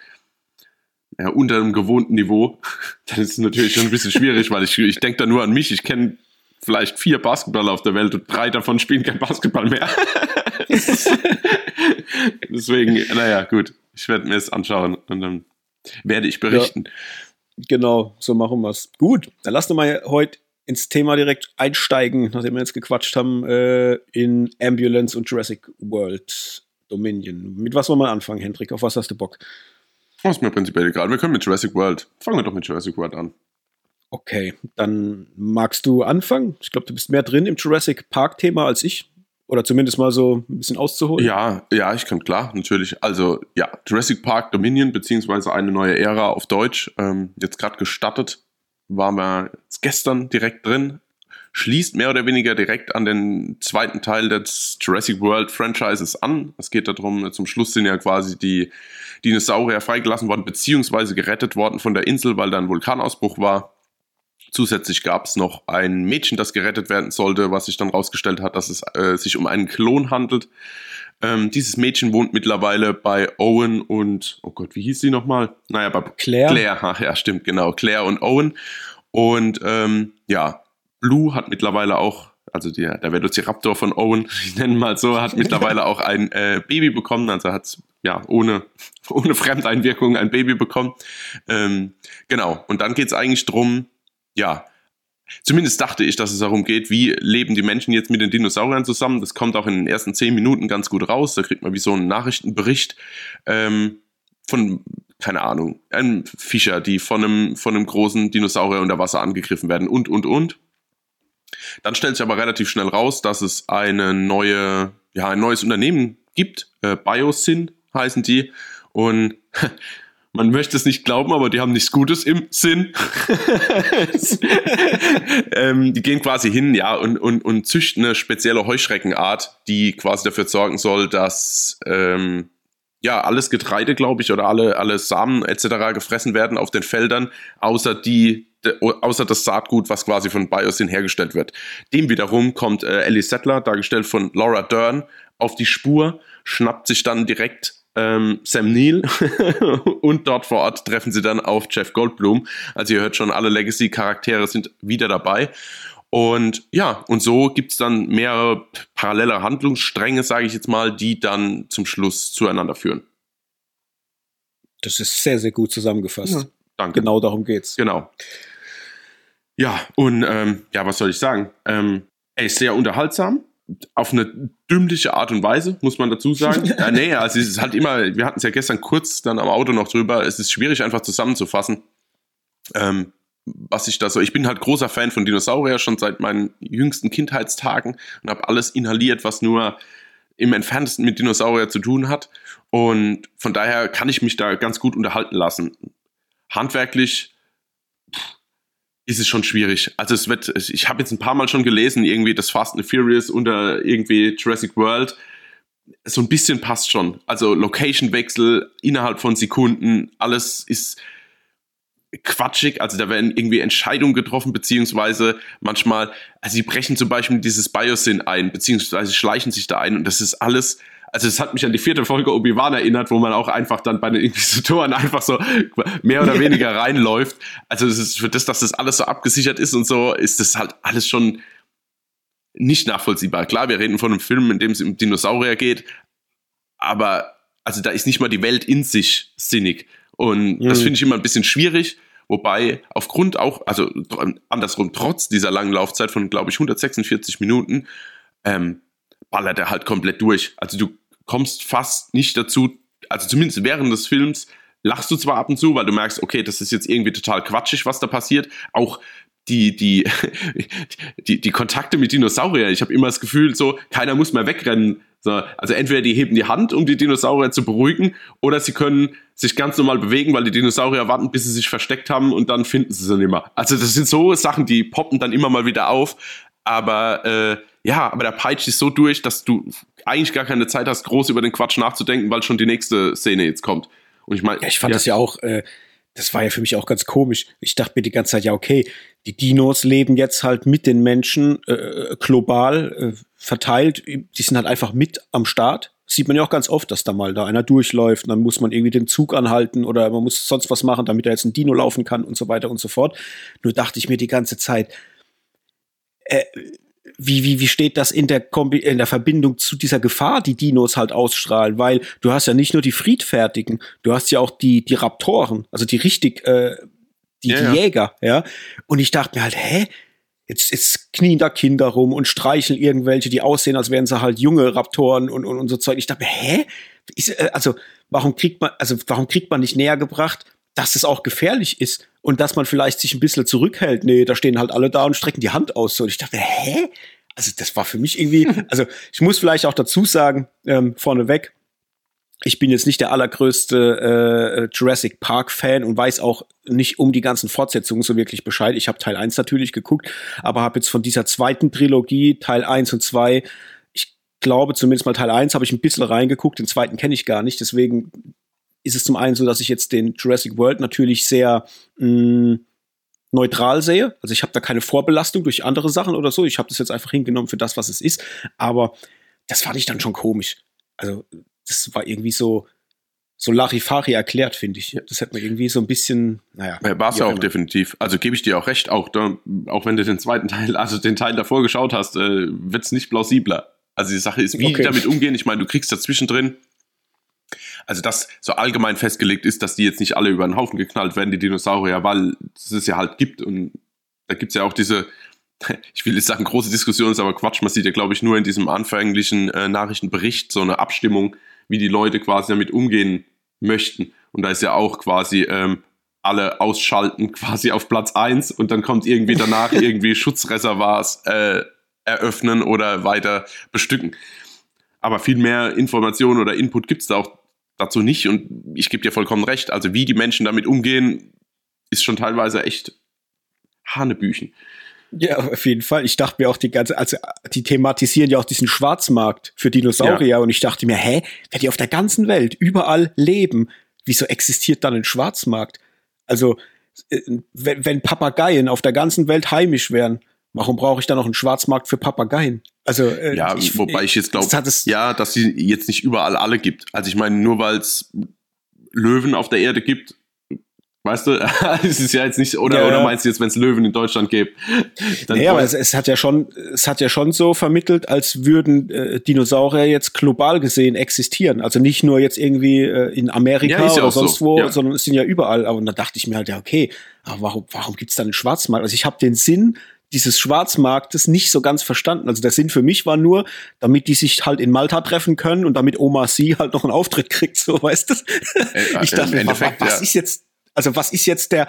ja, unter einem gewohnten Niveau, dann ist es natürlich schon ein bisschen schwierig, weil ich, ich denke da nur an mich. Ich kenne vielleicht vier Basketballer auf der Welt und drei davon spielen kein Basketball mehr. Deswegen, naja, gut. Ich werde mir es anschauen und dann werde ich berichten. Ja, genau, so machen wir es. Gut, dann lass uns mal heute ins Thema direkt einsteigen, nachdem wir jetzt gequatscht haben, äh, in Ambulance und Jurassic World Dominion. Mit was wollen wir anfangen, Hendrik? Auf was hast du Bock? Das ist mir prinzipiell egal. Wir können mit Jurassic World. Fangen wir doch mit Jurassic World an. Okay, dann magst du anfangen? Ich glaube, du bist mehr drin im Jurassic Park-Thema als ich. Oder zumindest mal so ein bisschen auszuholen. Ja, ja, ich kann klar, natürlich. Also ja, Jurassic Park Dominion, beziehungsweise eine neue Ära auf Deutsch, ähm, jetzt gerade gestartet waren wir gestern direkt drin. schließt mehr oder weniger direkt an den zweiten Teil des Jurassic World Franchises an. Es geht darum, zum Schluss sind ja quasi die Dinosaurier freigelassen worden, beziehungsweise gerettet worden von der Insel, weil da ein Vulkanausbruch war. Zusätzlich gab es noch ein Mädchen, das gerettet werden sollte, was sich dann rausgestellt hat, dass es äh, sich um einen Klon handelt. Ähm, dieses Mädchen wohnt mittlerweile bei Owen und, oh Gott, wie hieß sie nochmal? Naja, bei Claire. Claire, ach, ja, stimmt, genau. Claire und Owen. Und ähm, ja, Blue hat mittlerweile auch, also der, der Velociraptor von Owen, ich nenne mal so, hat mittlerweile auch ein äh, Baby bekommen, also hat ja ohne, ohne Fremdeinwirkung ein Baby bekommen. Ähm, genau, und dann geht es eigentlich drum, ja, Zumindest dachte ich, dass es darum geht, wie leben die Menschen jetzt mit den Dinosauriern zusammen. Das kommt auch in den ersten zehn Minuten ganz gut raus. Da kriegt man wie so einen Nachrichtenbericht ähm, von, keine Ahnung, einem Fischer, die von einem, von einem großen Dinosaurier unter Wasser angegriffen werden und, und, und. Dann stellt sich aber relativ schnell raus, dass es eine neue, ja, ein neues Unternehmen gibt. Äh, Biosyn heißen die. Und man möchte es nicht glauben, aber die haben nichts Gutes im Sinn. ähm, die gehen quasi hin, ja, und, und, und züchten eine spezielle Heuschreckenart, die quasi dafür sorgen soll, dass ähm, ja alles Getreide, glaube ich, oder alle, alle Samen etc. gefressen werden auf den Feldern, außer die außer das Saatgut, was quasi von Biosyn hergestellt wird. Dem wiederum kommt äh, Ellie Settler, dargestellt von Laura Dern, auf die Spur, schnappt sich dann direkt ähm, Sam Neill und dort vor Ort treffen sie dann auf Jeff Goldblum. Also ihr hört schon, alle Legacy-Charaktere sind wieder dabei. Und ja, und so gibt es dann mehrere parallele Handlungsstränge, sage ich jetzt mal, die dann zum Schluss zueinander führen. Das ist sehr, sehr gut zusammengefasst. Ja, danke. Genau darum geht's. Genau. Ja, und ähm, ja, was soll ich sagen? Ähm, er ist sehr unterhaltsam auf eine dümmliche Art und Weise, muss man dazu sagen. ja, nee, also es ist halt immer, wir hatten es ja gestern kurz dann am Auto noch drüber, es ist schwierig einfach zusammenzufassen. Ähm, was ich da so, ich bin halt großer Fan von Dinosaurier schon seit meinen jüngsten Kindheitstagen und habe alles inhaliert, was nur im entferntesten mit Dinosaurier zu tun hat. Und von daher kann ich mich da ganz gut unterhalten lassen. Handwerklich ist es schon schwierig. Also es wird, ich habe jetzt ein paar Mal schon gelesen, irgendwie das Fast and Furious unter irgendwie Jurassic World. So ein bisschen passt schon. Also Location-Wechsel innerhalb von Sekunden, alles ist quatschig. Also da werden irgendwie Entscheidungen getroffen, beziehungsweise manchmal, also sie brechen zum Beispiel dieses Biosyn ein, beziehungsweise schleichen sich da ein und das ist alles also es hat mich an die vierte Folge Obi-Wan erinnert, wo man auch einfach dann bei den Inquisitoren einfach so mehr oder weniger reinläuft. Also es ist für das, dass das alles so abgesichert ist und so, ist das halt alles schon nicht nachvollziehbar. Klar, wir reden von einem Film, in dem es um Dinosaurier geht, aber also da ist nicht mal die Welt in sich sinnig. Und mhm. das finde ich immer ein bisschen schwierig. Wobei aufgrund auch, also andersrum, trotz dieser langen Laufzeit von, glaube ich, 146 Minuten, ähm, ballert er halt komplett durch. Also du kommst fast nicht dazu, also zumindest während des Films lachst du zwar ab und zu, weil du merkst, okay, das ist jetzt irgendwie total quatschig, was da passiert. Auch die, die, die, die Kontakte mit Dinosauriern. Ich habe immer das Gefühl, so, keiner muss mehr wegrennen. So, also entweder die heben die Hand, um die Dinosaurier zu beruhigen, oder sie können sich ganz normal bewegen, weil die Dinosaurier warten, bis sie sich versteckt haben und dann finden sie sie nicht mehr. Also das sind so Sachen, die poppen dann immer mal wieder auf. Aber äh, ja, aber der peitscht ist so durch, dass du eigentlich gar keine Zeit hast, groß über den Quatsch nachzudenken, weil schon die nächste Szene jetzt kommt. Und ich meine, ja, ich fand ja, das ja auch, äh, das war ja für mich auch ganz komisch. Ich dachte mir die ganze Zeit, ja, okay, die Dinos leben jetzt halt mit den Menschen äh, global äh, verteilt. Die sind halt einfach mit am Start. sieht man ja auch ganz oft, dass da mal da einer durchläuft und dann muss man irgendwie den Zug anhalten oder man muss sonst was machen, damit er jetzt ein Dino laufen kann und so weiter und so fort. Nur dachte ich mir die ganze Zeit, äh, wie, wie, wie steht das in der, Kombi in der Verbindung zu dieser Gefahr, die Dinos halt ausstrahlen? Weil du hast ja nicht nur die Friedfertigen, du hast ja auch die, die Raptoren, also die richtig, äh, die, ja, die Jäger, ja. Und ich dachte mir halt, hä? Jetzt, jetzt knien da Kinder rum und streicheln irgendwelche, die aussehen, als wären sie halt junge Raptoren und, und, und so Zeug. Ich dachte mir, hä? Ist, äh, also, warum kriegt man, also, warum kriegt man nicht näher gebracht, dass es auch gefährlich ist und dass man vielleicht sich ein bisschen zurückhält. Nee, da stehen halt alle da und strecken die Hand aus. So, und ich dachte, hä? Also das war für mich irgendwie, also ich muss vielleicht auch dazu sagen, ähm, vorneweg, ich bin jetzt nicht der allergrößte äh, Jurassic Park-Fan und weiß auch nicht um die ganzen Fortsetzungen so wirklich Bescheid. Ich habe Teil 1 natürlich geguckt, aber habe jetzt von dieser zweiten Trilogie, Teil 1 und 2, ich glaube zumindest mal Teil 1 habe ich ein bisschen reingeguckt, den zweiten kenne ich gar nicht. Deswegen ist es zum einen so, dass ich jetzt den Jurassic World natürlich sehr mh, mm, neutral sehe. Also ich habe da keine Vorbelastung durch andere Sachen oder so. Ich habe das jetzt einfach hingenommen für das, was es ist. Aber das fand ich dann schon komisch. Also das war irgendwie so, so Larifari erklärt, finde ich. Das hat mir irgendwie so ein bisschen, naja. War es ja auch immer. definitiv. Also gebe ich dir auch recht, auch, da, auch wenn du den zweiten Teil, also den Teil davor geschaut hast, äh, wird es nicht plausibler. Also die Sache ist, wie okay. die damit umgehen. Ich meine, du kriegst dazwischen drin, also das so allgemein festgelegt ist, dass die jetzt nicht alle über den Haufen geknallt werden, die Dinosaurier, weil es ja halt gibt. Und da gibt es ja auch diese, ich will jetzt sagen, große Diskussion ist aber Quatsch. Man sieht ja, glaube ich, nur in diesem anfänglichen äh, Nachrichtenbericht so eine Abstimmung, wie die Leute quasi damit umgehen möchten. Und da ist ja auch quasi ähm, alle ausschalten quasi auf Platz eins und dann kommt irgendwie danach irgendwie Schutzreservoirs äh, eröffnen oder weiter bestücken. Aber viel mehr Informationen oder Input gibt es da auch dazu nicht. Und ich gebe dir vollkommen recht. Also wie die Menschen damit umgehen, ist schon teilweise echt Hanebüchen. Ja, auf jeden Fall. Ich dachte mir auch die ganze, also die thematisieren ja auch diesen Schwarzmarkt für Dinosaurier ja. und ich dachte mir, hä, wenn die auf der ganzen Welt überall leben, wieso existiert dann ein Schwarzmarkt? Also, äh, wenn, wenn Papageien auf der ganzen Welt heimisch wären, warum brauche ich dann noch einen Schwarzmarkt für Papageien? Also, äh, ja, ich, wobei ich jetzt glaube, ja, dass sie jetzt nicht überall alle gibt. Also ich meine, nur weil es Löwen auf der Erde gibt, Weißt du, es ist ja jetzt nicht, oder, ja, oder meinst du jetzt, wenn es Löwen in Deutschland gibt? Dann naja, aber es, es, hat ja schon, es hat ja schon so vermittelt, als würden äh, Dinosaurier jetzt global gesehen existieren. Also nicht nur jetzt irgendwie äh, in Amerika ja, oder sonst so. wo, ja. sondern es sind ja überall. Aber da dachte ich mir halt, ja, okay, aber warum, warum gibt's dann einen Schwarzmarkt? Also ich habe den Sinn dieses Schwarzmarktes nicht so ganz verstanden. Also der Sinn für mich war nur, damit die sich halt in Malta treffen können und damit Oma sie halt noch einen Auftritt kriegt, so weißt du. Äh, ich dachte, was, was ist jetzt also was ist jetzt der,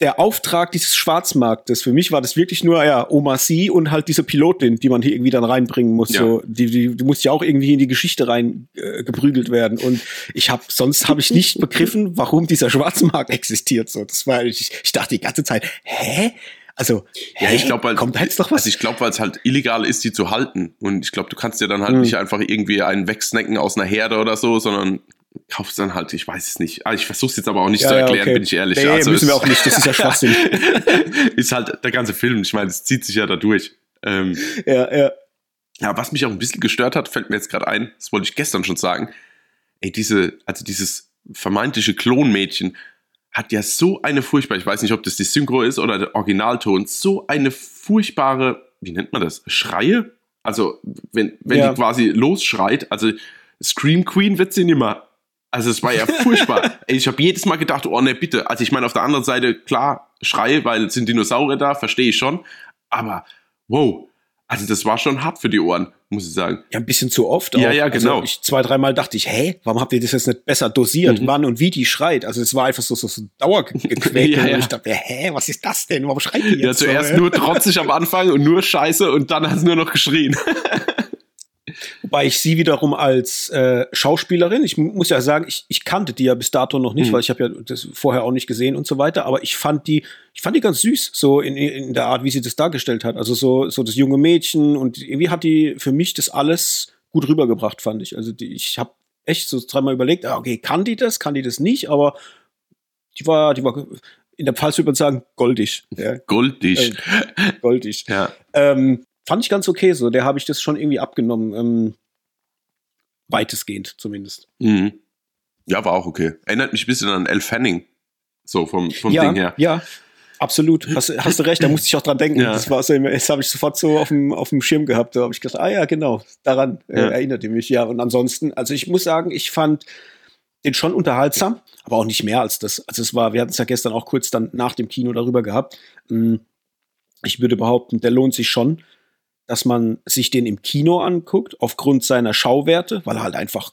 der Auftrag dieses Schwarzmarktes? Für mich war das wirklich nur, ja, Oma Sie und halt diese Pilotin, die man hier irgendwie dann reinbringen muss. Ja. So, die, die, die muss ja auch irgendwie in die Geschichte rein äh, geprügelt werden. Und ich habe, sonst habe ich nicht begriffen, warum dieser Schwarzmarkt existiert. So, das war, ich, ich dachte die ganze Zeit, hä? Also, ja, ich glaube, kommt jetzt noch was? Also ich glaube, weil es halt illegal ist, die zu halten. Und ich glaube, du kannst ja dann halt mhm. nicht einfach irgendwie einen wegsnacken aus einer Herde oder so, sondern kaufst dann halt, ich weiß es nicht. Ah, ich versuche es jetzt aber auch nicht ja, zu erklären, okay. bin ich ehrlich. Nee, also müssen wir auch nicht, das ist ja Schwachsinn. ist halt der ganze Film, ich meine, es zieht sich ja da durch. Ähm, ja, ja. Ja, was mich auch ein bisschen gestört hat, fällt mir jetzt gerade ein, das wollte ich gestern schon sagen. Ey, diese, also dieses vermeintliche Klonmädchen hat ja so eine furchtbare, ich weiß nicht, ob das die Synchro ist oder der Originalton, so eine furchtbare, wie nennt man das, Schreie? Also, wenn, wenn ja. die quasi losschreit, also Scream Queen wird sie nicht mehr. Also es war ja furchtbar. ich habe jedes Mal gedacht, oh ne, bitte. Also ich meine, auf der anderen Seite, klar, Schrei, weil es sind Dinosaurier da, verstehe ich schon. Aber wow, also das war schon hart für die Ohren, muss ich sagen. Ja, ein bisschen zu oft auch. Ja, ja, also genau. Also ich, zwei, dreimal dachte ich, hä, warum habt ihr das jetzt nicht besser dosiert, mhm. wann und wie die schreit? Also es war einfach so, so, so Dauergequäke. ja, ja. Und ich dachte, hä, was ist das denn? Warum schreit die jetzt Ja, zuerst so, nur trotzig am Anfang und nur Scheiße und dann hat es nur noch geschrien. Wobei ich sie wiederum als äh, Schauspielerin, ich muss ja sagen, ich, ich kannte die ja bis dato noch nicht, mhm. weil ich habe ja das vorher auch nicht gesehen und so weiter, aber ich fand die, ich fand die ganz süß, so in, in der Art, wie sie das dargestellt hat. Also so, so das junge Mädchen und irgendwie hat die für mich das alles gut rübergebracht, fand ich. Also die, ich habe echt so dreimal überlegt, ah, okay, kann die das, kann die das nicht, aber die war, die war in der Pfalz würde man sagen, goldig. Ja. Goldig. Äh, goldig. ja. Ähm, fand ich ganz okay so. Der habe ich das schon irgendwie abgenommen. Ähm, weitestgehend zumindest. Mhm. Ja, war auch okay. Erinnert mich ein bisschen an El Fanning. So vom, vom ja, Ding her. Ja, absolut. Hast, hast du recht, da musste ich auch dran denken. Ja. Das war so, das habe ich sofort so auf dem, auf dem Schirm gehabt. Da habe ich gedacht, ah ja, genau, daran äh, ja. erinnerte mich. Ja, und ansonsten, also ich muss sagen, ich fand den schon unterhaltsam, aber auch nicht mehr als das. Also es war, wir hatten es ja gestern auch kurz dann nach dem Kino darüber gehabt. Hm, ich würde behaupten, der lohnt sich schon dass man sich den im Kino anguckt, aufgrund seiner Schauwerte, weil er halt einfach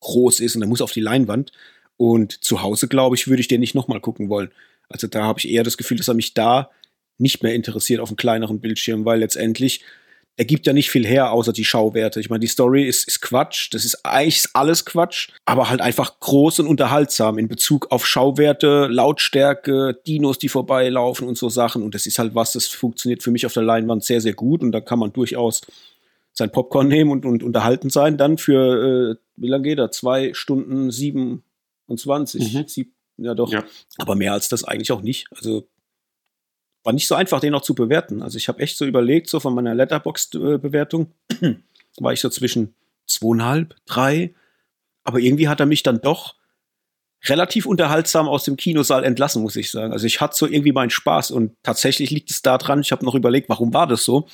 groß ist und er muss auf die Leinwand. Und zu Hause, glaube ich, würde ich den nicht nochmal gucken wollen. Also da habe ich eher das Gefühl, dass er mich da nicht mehr interessiert auf einem kleineren Bildschirm, weil letztendlich der gibt ja nicht viel her, außer die Schauwerte. Ich meine, die Story ist, ist Quatsch, das ist eigentlich alles Quatsch, aber halt einfach groß und unterhaltsam in Bezug auf Schauwerte, Lautstärke, Dinos, die vorbeilaufen und so Sachen. Und das ist halt was, das funktioniert für mich auf der Leinwand sehr, sehr gut und da kann man durchaus sein Popcorn nehmen und, und unterhalten sein. Dann für, äh, wie lange geht er? Zwei Stunden 27. Mhm. Sieb, ja, doch. Ja. Aber mehr als das eigentlich auch nicht. Also war nicht so einfach, den noch zu bewerten. Also ich habe echt so überlegt, so von meiner Letterbox-Bewertung war ich so zwischen zweieinhalb, drei. Aber irgendwie hat er mich dann doch relativ unterhaltsam aus dem Kinosaal entlassen, muss ich sagen. Also ich hatte so irgendwie meinen Spaß und tatsächlich liegt es daran, ich habe noch überlegt, warum war das so?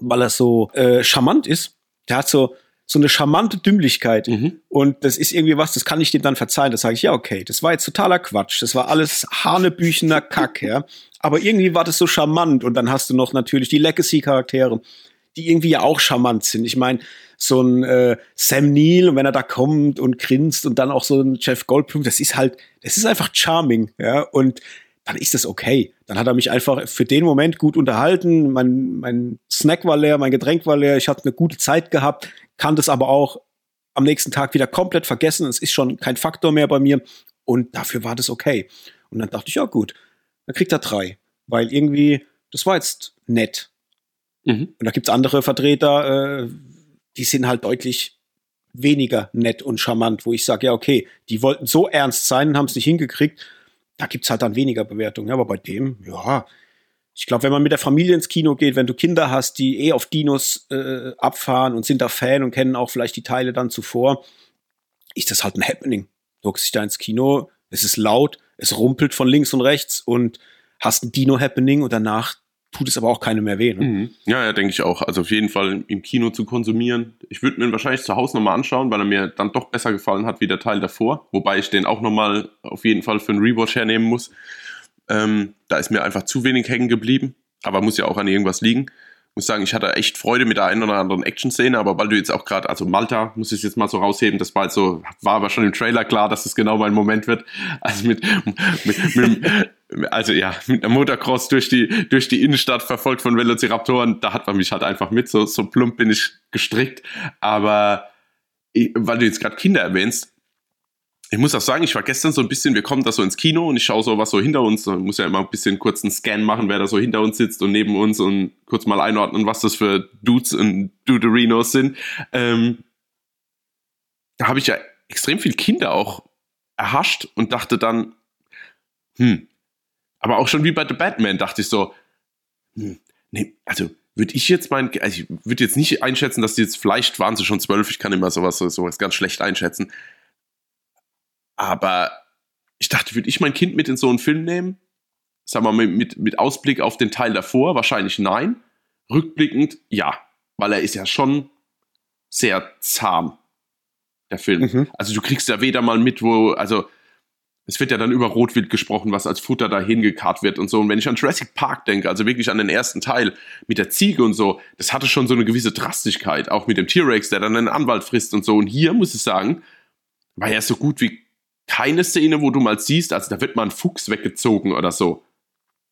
weil er so äh, charmant ist. Der hat so so eine charmante Dümmlichkeit. Mhm. Und das ist irgendwie was, das kann ich dem dann verzeihen. Das sage ich, ja, okay, das war jetzt totaler Quatsch. Das war alles hanebüchener Kack, ja. Aber irgendwie war das so charmant. Und dann hast du noch natürlich die Legacy-Charaktere, die irgendwie ja auch charmant sind. Ich meine, so ein äh, Sam Neill, wenn er da kommt und grinst und dann auch so ein Jeff Goldblum, das ist halt, das ist einfach charming, ja. Und dann ist das okay. Dann hat er mich einfach für den Moment gut unterhalten. Mein, mein Snack war leer, mein Getränk war leer. Ich hatte eine gute Zeit gehabt, kann das aber auch am nächsten Tag wieder komplett vergessen. Es ist schon kein Faktor mehr bei mir. Und dafür war das okay. Und dann dachte ich, ja gut, dann kriegt er drei. Weil irgendwie, das war jetzt nett. Mhm. Und da gibt's andere Vertreter, äh, die sind halt deutlich weniger nett und charmant, wo ich sage, ja, okay, die wollten so ernst sein und haben es nicht hingekriegt da gibt's halt dann weniger Bewertungen. Ja, aber bei dem, ja, ich glaube, wenn man mit der Familie ins Kino geht, wenn du Kinder hast, die eh auf Dinos äh, abfahren und sind da Fan und kennen auch vielleicht die Teile dann zuvor, ist das halt ein Happening. Du guckst dich da ins Kino, es ist laut, es rumpelt von links und rechts und hast ein Dino-Happening und danach tut es aber auch keinem mehr weh. Ne? Mhm. Ja, ja, denke ich auch. Also auf jeden Fall im Kino zu konsumieren. Ich würde mir ihn wahrscheinlich zu Hause nochmal anschauen, weil er mir dann doch besser gefallen hat wie der Teil davor. Wobei ich den auch nochmal auf jeden Fall für einen Rewatch hernehmen muss. Ähm, da ist mir einfach zu wenig hängen geblieben. Aber muss ja auch an irgendwas liegen muss sagen, ich hatte echt Freude mit der einen oder anderen Action-Szene, aber weil du jetzt auch gerade, also Malta, muss ich jetzt mal so rausheben, das war halt so, war aber schon im Trailer klar, dass das genau mein Moment wird. Also mit, mit, mit also ja, mit einem Motocross durch die, durch die Innenstadt verfolgt von Velociraptoren, da hat man mich halt einfach mit, so, so plump bin ich gestrickt. Aber weil du jetzt gerade Kinder erwähnst, ich muss auch sagen, ich war gestern so ein bisschen, wir kommen da so ins Kino und ich schaue so, was so hinter uns, ich muss ja immer ein bisschen kurz einen Scan machen, wer da so hinter uns sitzt und neben uns und kurz mal einordnen, was das für Dudes und Duderinos sind. Ähm, da habe ich ja extrem viel Kinder auch erhascht und dachte dann, hm, aber auch schon wie bei The Batman dachte ich so, hm, nee, also würde ich jetzt mein, also ich würde jetzt nicht einschätzen, dass die jetzt, vielleicht waren sie schon zwölf, ich kann immer sowas, sowas ganz schlecht einschätzen, aber ich dachte, würde ich mein Kind mit in so einen Film nehmen? Sagen wir mal mit, mit Ausblick auf den Teil davor, wahrscheinlich nein. Rückblickend ja, weil er ist ja schon sehr zahm, der Film. Mhm. Also du kriegst ja weder mal mit, wo, also es wird ja dann über Rotwild gesprochen, was als Futter dahin gekarrt wird und so. Und wenn ich an Jurassic Park denke, also wirklich an den ersten Teil mit der Ziege und so, das hatte schon so eine gewisse Drastigkeit, auch mit dem T-Rex, der dann einen Anwalt frisst und so. Und hier muss ich sagen, war ja so gut wie keine Szene, wo du mal siehst, also da wird mal ein Fuchs weggezogen oder so.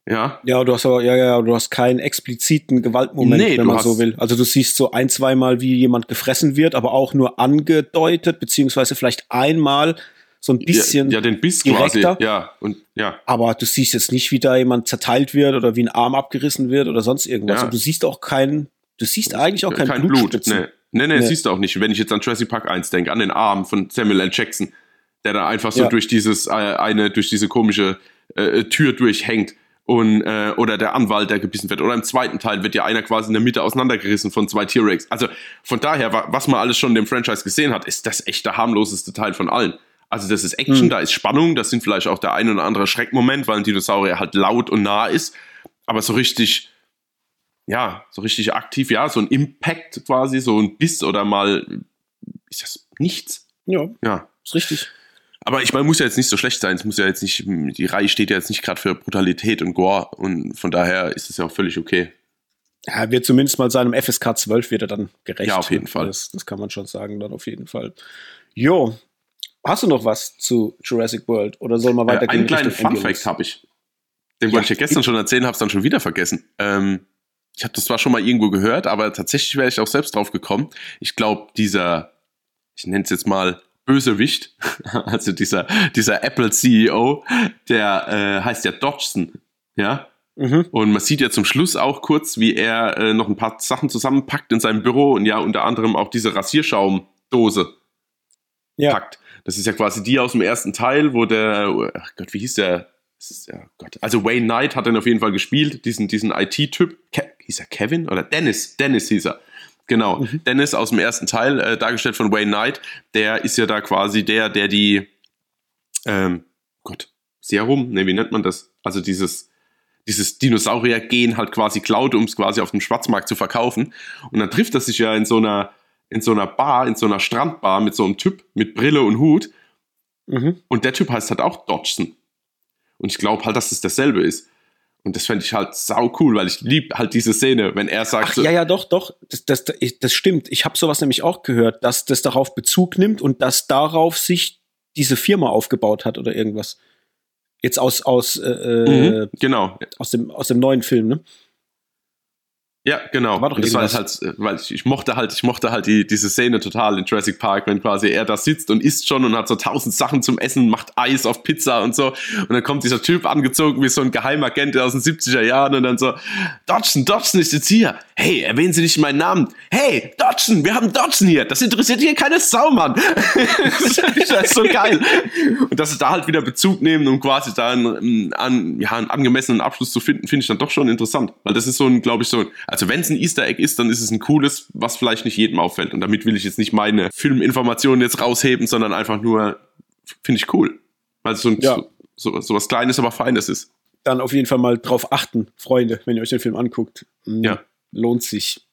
Ja. Ja, du hast aber, ja, ja, du hast keinen expliziten Gewaltmoment, nee, wenn man so will. Also du siehst so ein, zweimal, wie jemand gefressen wird, aber auch nur angedeutet, beziehungsweise vielleicht einmal so ein bisschen. Ja, ja den Biss direkter. quasi. Ja, und, ja. Aber du siehst jetzt nicht, wie da jemand zerteilt wird oder wie ein Arm abgerissen wird oder sonst irgendwas. Ja. Und du siehst auch keinen, du siehst eigentlich auch kein, kein Blut. Nee. Nee, nee, nee, siehst du auch nicht. Wenn ich jetzt an Jurassic Park 1 denke, an den Arm von Samuel L. Jackson, der da einfach so ja. durch dieses äh, eine durch diese komische äh, Tür durchhängt und äh, oder der Anwalt, der gebissen wird. Oder im zweiten Teil wird ja einer quasi in der Mitte auseinandergerissen von zwei T-Rex. Also von daher, was man alles schon in dem Franchise gesehen hat, ist das echt der harmloseste Teil von allen. Also das ist Action, mhm. da ist Spannung, das sind vielleicht auch der ein oder andere Schreckmoment, weil ein Dinosaurier halt laut und nah ist. Aber so richtig, ja, so richtig aktiv, ja, so ein Impact quasi, so ein Biss oder mal, ist das nichts? Ja. Ja. Ist richtig. Aber ich meine, muss ja jetzt nicht so schlecht sein. Es muss ja jetzt nicht, die Reihe steht ja jetzt nicht gerade für Brutalität und Gore und von daher ist es ja auch völlig okay. Ja, wird zumindest mal seinem FSK 12 wird er dann gerecht. Ja, auf jeden Fall. Das, das kann man schon sagen, dann auf jeden Fall. Jo, hast du noch was zu Jurassic World oder soll man weitergehen? Äh, einen kleinen Fun Fact habe ich. Den ja, wollte ich ja gestern schon erzählen, habe es dann schon wieder vergessen. Ähm, ich habe das zwar schon mal irgendwo gehört, aber tatsächlich wäre ich auch selbst drauf gekommen. Ich glaube, dieser, ich nenne es jetzt mal Bösewicht, also dieser, dieser Apple-CEO, der äh, heißt ja Dodgson, ja. Mhm. Und man sieht ja zum Schluss auch kurz, wie er äh, noch ein paar Sachen zusammenpackt in seinem Büro und ja unter anderem auch diese Rasierschaumdose ja. packt. Das ist ja quasi die aus dem ersten Teil, wo der, ach Gott, wie hieß der? Ist, ja Gott. Also Wayne Knight hat dann auf jeden Fall gespielt, diesen, diesen IT-Typ. Hieß er Kevin oder Dennis? Dennis hieß er. Genau. Mhm. Dennis aus dem ersten Teil, äh, dargestellt von Wayne Knight, der ist ja da quasi der, der die, ähm, Gott, Serum, ne, wie nennt man das? Also dieses, dieses Dinosaurier-Gen halt quasi klaut, um es quasi auf dem Schwarzmarkt zu verkaufen. Und dann trifft er sich ja in so einer, in so einer Bar, in so einer Strandbar mit so einem Typ mit Brille und Hut. Mhm. Und der Typ heißt halt auch Dodgson. Und ich glaube halt, dass es dasselbe ist. Und das fände ich halt sau cool, weil ich lieb halt diese Szene, wenn er sagt. Ach, so, ja, ja, doch, doch. Das, das, das stimmt. Ich habe sowas nämlich auch gehört, dass das darauf Bezug nimmt und dass darauf sich diese Firma aufgebaut hat oder irgendwas. Jetzt aus, aus, äh, äh mhm, genau. aus, dem, aus dem neuen Film, ne? Ja, genau. War doch das war halt, weil ich, ich, mochte halt, ich mochte halt die, diese Szene total in Jurassic Park, wenn quasi er da sitzt und isst schon und hat so tausend Sachen zum Essen, macht Eis auf Pizza und so. Und dann kommt dieser Typ angezogen wie so ein Geheimagent aus den 70er Jahren und dann so, Dodson, Dodson ist jetzt hier. Hey, erwähnen Sie nicht meinen Namen. Hey, Dodson, wir haben Dodson hier. Das interessiert hier keine Sau, Mann. das ist so geil. Und dass sie da halt wieder Bezug nehmen, um quasi da einen, einen, ja, einen angemessenen Abschluss zu finden, finde ich dann doch schon interessant. Weil das ist so ein, glaube ich, so ein, also wenn es ein Easter Egg ist, dann ist es ein cooles, was vielleicht nicht jedem auffällt. Und damit will ich jetzt nicht meine Filminformationen jetzt rausheben, sondern einfach nur, finde ich cool. Weil es so, ja. so, so, was Kleines, aber Feines ist. Dann auf jeden Fall mal drauf achten, Freunde, wenn ihr euch den Film anguckt. Hm, ja. Lohnt sich.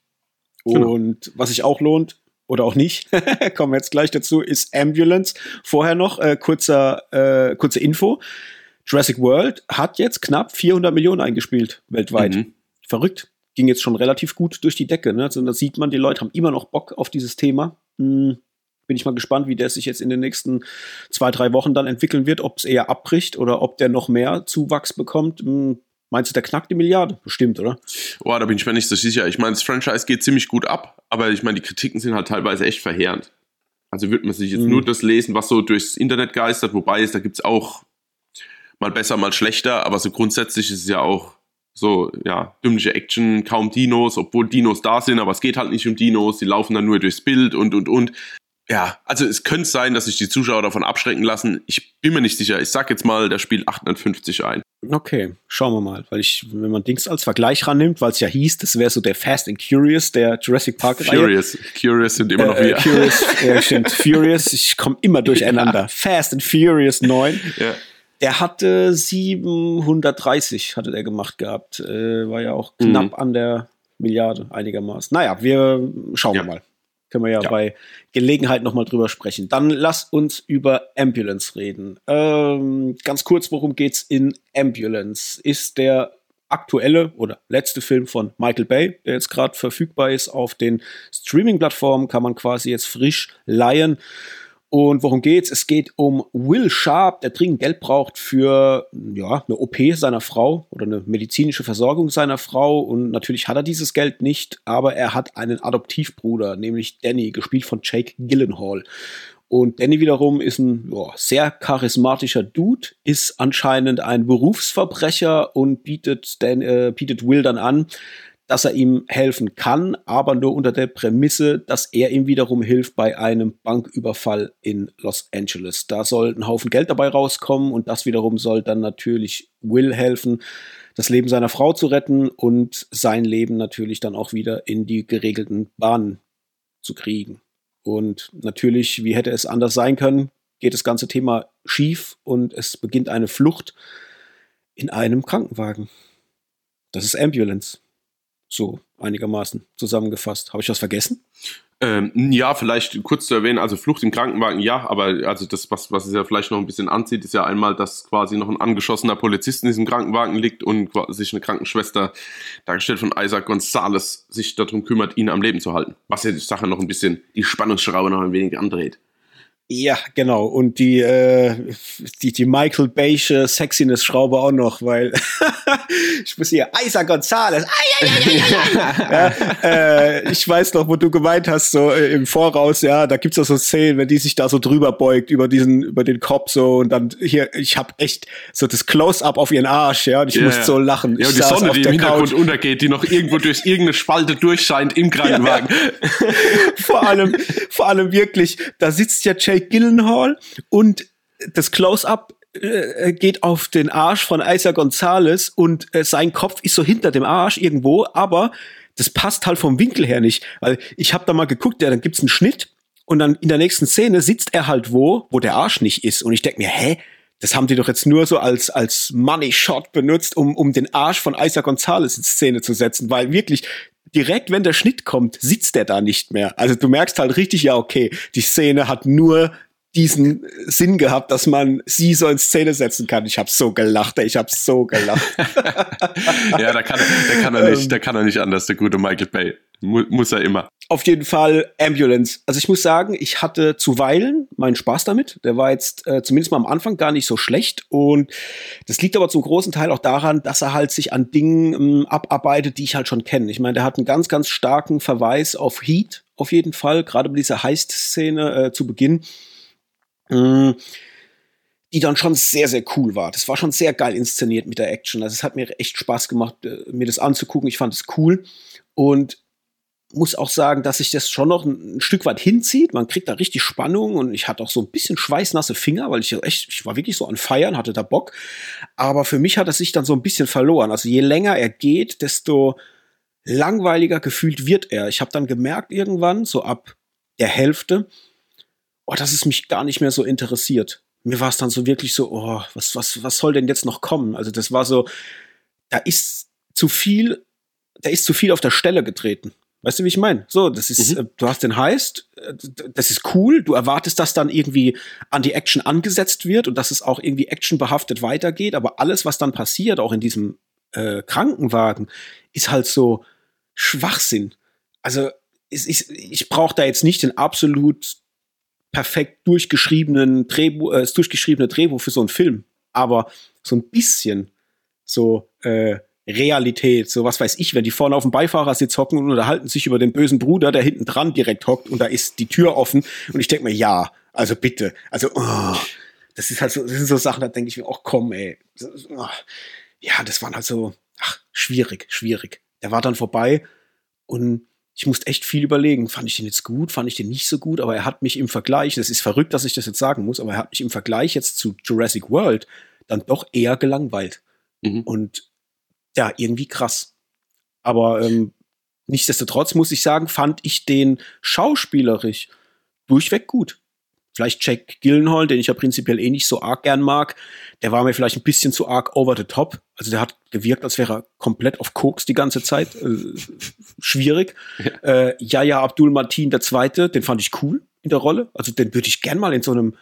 Genau. Und was sich auch lohnt, oder auch nicht, kommen wir jetzt gleich dazu, ist Ambulance. Vorher noch äh, kurzer, äh, kurze Info. Jurassic World hat jetzt knapp 400 Millionen eingespielt weltweit. Mhm. Verrückt ging jetzt schon relativ gut durch die Decke. Ne? Also da sieht man, die Leute haben immer noch Bock auf dieses Thema. Hm, bin ich mal gespannt, wie der sich jetzt in den nächsten zwei, drei Wochen dann entwickeln wird, ob es eher abbricht oder ob der noch mehr Zuwachs bekommt. Hm, meinst du, der knackt die Milliarde? Bestimmt, oder? Boah, da bin ich mir nicht so sicher. Ich meine, das Franchise geht ziemlich gut ab, aber ich meine, die Kritiken sind halt teilweise echt verheerend. Also wird man sich jetzt mhm. nur das lesen, was so durchs Internet geistert, wobei es, da gibt es auch mal besser, mal schlechter, aber so grundsätzlich ist es ja auch so, ja, dümmliche Action, kaum Dinos, obwohl Dinos da sind, aber es geht halt nicht um Dinos, die laufen dann nur durchs Bild und, und, und. Ja, also es könnte sein, dass sich die Zuschauer davon abschrecken lassen. Ich bin mir nicht sicher. Ich sag jetzt mal, der spielt 850 ein. Okay, schauen wir mal. Weil ich, wenn man Dings als Vergleich rannimmt, weil es ja hieß, das wäre so der Fast and Curious der Jurassic Park -Reihe. Furious. Curious sind immer noch äh, wir. Curious, ja, stimmt. Furious, ich komme immer durcheinander. Ja. Fast and Furious 9. Ja. Der hatte 730, hatte der gemacht gehabt. Äh, war ja auch knapp mhm. an der Milliarde einigermaßen. Naja, wir schauen ja. mal. Können wir ja, ja. bei Gelegenheit nochmal drüber sprechen. Dann lass uns über Ambulance reden. Ähm, ganz kurz, worum geht's in Ambulance? Ist der aktuelle oder letzte Film von Michael Bay, der jetzt gerade verfügbar ist auf den Streaming-Plattformen, kann man quasi jetzt frisch leihen. Und worum geht's? Es geht um Will Sharp, der dringend Geld braucht für ja, eine OP seiner Frau oder eine medizinische Versorgung seiner Frau. Und natürlich hat er dieses Geld nicht, aber er hat einen Adoptivbruder, nämlich Danny, gespielt von Jake Gyllenhaal. Und Danny wiederum ist ein ja, sehr charismatischer Dude, ist anscheinend ein Berufsverbrecher und bietet, Dan, äh, bietet Will dann an, dass er ihm helfen kann, aber nur unter der Prämisse, dass er ihm wiederum hilft bei einem Banküberfall in Los Angeles. Da soll ein Haufen Geld dabei rauskommen und das wiederum soll dann natürlich Will helfen, das Leben seiner Frau zu retten und sein Leben natürlich dann auch wieder in die geregelten Bahnen zu kriegen. Und natürlich, wie hätte es anders sein können, geht das ganze Thema schief und es beginnt eine Flucht in einem Krankenwagen. Das ist Ambulance. So einigermaßen zusammengefasst. Habe ich was vergessen? Ähm, ja, vielleicht kurz zu erwähnen, also Flucht im Krankenwagen, ja, aber also das, was, was es ja vielleicht noch ein bisschen anzieht, ist ja einmal, dass quasi noch ein angeschossener Polizist in diesem Krankenwagen liegt und sich eine Krankenschwester, dargestellt von Isaac Gonzales, sich darum kümmert, ihn am Leben zu halten. Was ja die Sache noch ein bisschen, die Spannungsschraube noch ein wenig andreht. Ja, genau. Und die, äh, die, die Michael Baysche Sexiness-Schraube auch noch, weil ich muss hier, Isa Gonzales, ja, äh, ich weiß noch, wo du gemeint hast, so äh, im Voraus, ja, da gibt's auch so Szenen, wenn die sich da so drüber beugt, über diesen, über den Kopf so und dann hier, ich hab echt so das Close-Up auf ihren Arsch, ja, und ich yeah. musste so lachen. Ja, und die Sonne, die im Hintergrund Couch. untergeht, die noch irgendwo durch irgendeine Spalte durchscheint im Krankenwagen. Ja. vor allem, vor allem wirklich, da sitzt ja Jake Gillenhall und das Close-Up äh, geht auf den Arsch von Isa Gonzalez und äh, sein Kopf ist so hinter dem Arsch irgendwo, aber das passt halt vom Winkel her nicht. Weil ich habe da mal geguckt, ja, dann gibt's einen Schnitt und dann in der nächsten Szene sitzt er halt wo, wo der Arsch nicht ist. Und ich denk mir, hä? Das haben die doch jetzt nur so als, als Money Shot benutzt, um, um den Arsch von Isa Gonzalez in Szene zu setzen, weil wirklich direkt, wenn der Schnitt kommt, sitzt der da nicht mehr. Also du merkst halt richtig, ja, okay, die Szene hat nur diesen Sinn gehabt, dass man sie so in Szene setzen kann. Ich habe so gelacht, ich habe so gelacht. ja, da kann, da kann er nicht, ähm. da kann er nicht anders, der gute Michael Bay. Mu muss er immer. Auf jeden Fall Ambulance. Also ich muss sagen, ich hatte zuweilen meinen Spaß damit. Der war jetzt äh, zumindest mal am Anfang gar nicht so schlecht. Und das liegt aber zum großen Teil auch daran, dass er halt sich an Dingen ähm, abarbeitet, die ich halt schon kenne. Ich meine, der hat einen ganz, ganz starken Verweis auf Heat, auf jeden Fall, gerade bei dieser Heist-Szene äh, zu Beginn Mm, die dann schon sehr, sehr cool war. Das war schon sehr geil inszeniert mit der Action. Also es hat mir echt Spaß gemacht, äh, mir das anzugucken. Ich fand es cool und muss auch sagen, dass sich das schon noch ein, Stück weit hinzieht. Man kriegt da richtig Spannung und ich hatte auch so ein bisschen schweißnasse Finger, weil ich echt, ich war wirklich so an Feiern, hatte da Bock. Aber für mich hat es sich dann so ein bisschen verloren. Also je länger er geht, desto langweiliger gefühlt wird er. Ich habe dann gemerkt irgendwann, so ab der Hälfte, oh, dass es mich gar nicht mehr so interessiert. Mir war es dann so wirklich so, oh, was, was, was soll denn jetzt noch kommen? Also das war so, da ist zu viel, da ist zu viel auf der Stelle getreten. Weißt du, wie ich meine? So, das ist, mhm. äh, du hast den Heist, äh, das ist cool, du erwartest, dass dann irgendwie an die Action angesetzt wird und dass es auch irgendwie actionbehaftet weitergeht, aber alles, was dann passiert, auch in diesem äh, Krankenwagen, ist halt so Schwachsinn. Also, ich, ich, ich brauche da jetzt nicht den absolut perfekt durchgeschriebenen Drehbuch, äh, durchgeschriebene Drehbuch für so einen Film. Aber so ein bisschen so äh, Realität, so was weiß ich, wenn die vorne auf dem Beifahrersitz hocken und unterhalten sich über den bösen Bruder, der hinten dran direkt hockt und da ist die Tür offen und ich denke mir, ja, also bitte, also oh, das ist halt so, das sind so Sachen, da denke ich mir, ach komm, ey, oh, ja, das waren halt so, ach, schwierig, schwierig. Der war dann vorbei und ich musste echt viel überlegen. Fand ich den jetzt gut? Fand ich den nicht so gut? Aber er hat mich im Vergleich, das ist verrückt, dass ich das jetzt sagen muss, aber er hat mich im Vergleich jetzt zu Jurassic World dann doch eher gelangweilt. Mhm. Und ja, irgendwie krass. Aber ähm, nichtsdestotrotz muss ich sagen, fand ich den schauspielerisch durchweg gut vielleicht Jack Gillenhall, den ich ja prinzipiell eh nicht so arg gern mag, der war mir vielleicht ein bisschen zu arg over the top. Also der hat gewirkt, als wäre er komplett auf Koks die ganze Zeit. Äh, schwierig. Ja. Äh, Yaya Abdul Martin der Zweite, den fand ich cool in der Rolle. Also den würde ich gern mal in so einem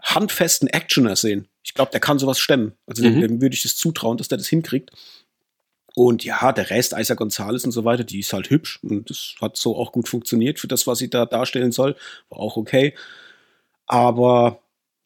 handfesten Actioner sehen. Ich glaube, der kann sowas stemmen. Also mhm. dem, dem würde ich das zutrauen, dass der das hinkriegt. Und ja, der Rest, Isa Gonzalez und so weiter, die ist halt hübsch und das hat so auch gut funktioniert für das, was sie da darstellen soll. War auch okay. Aber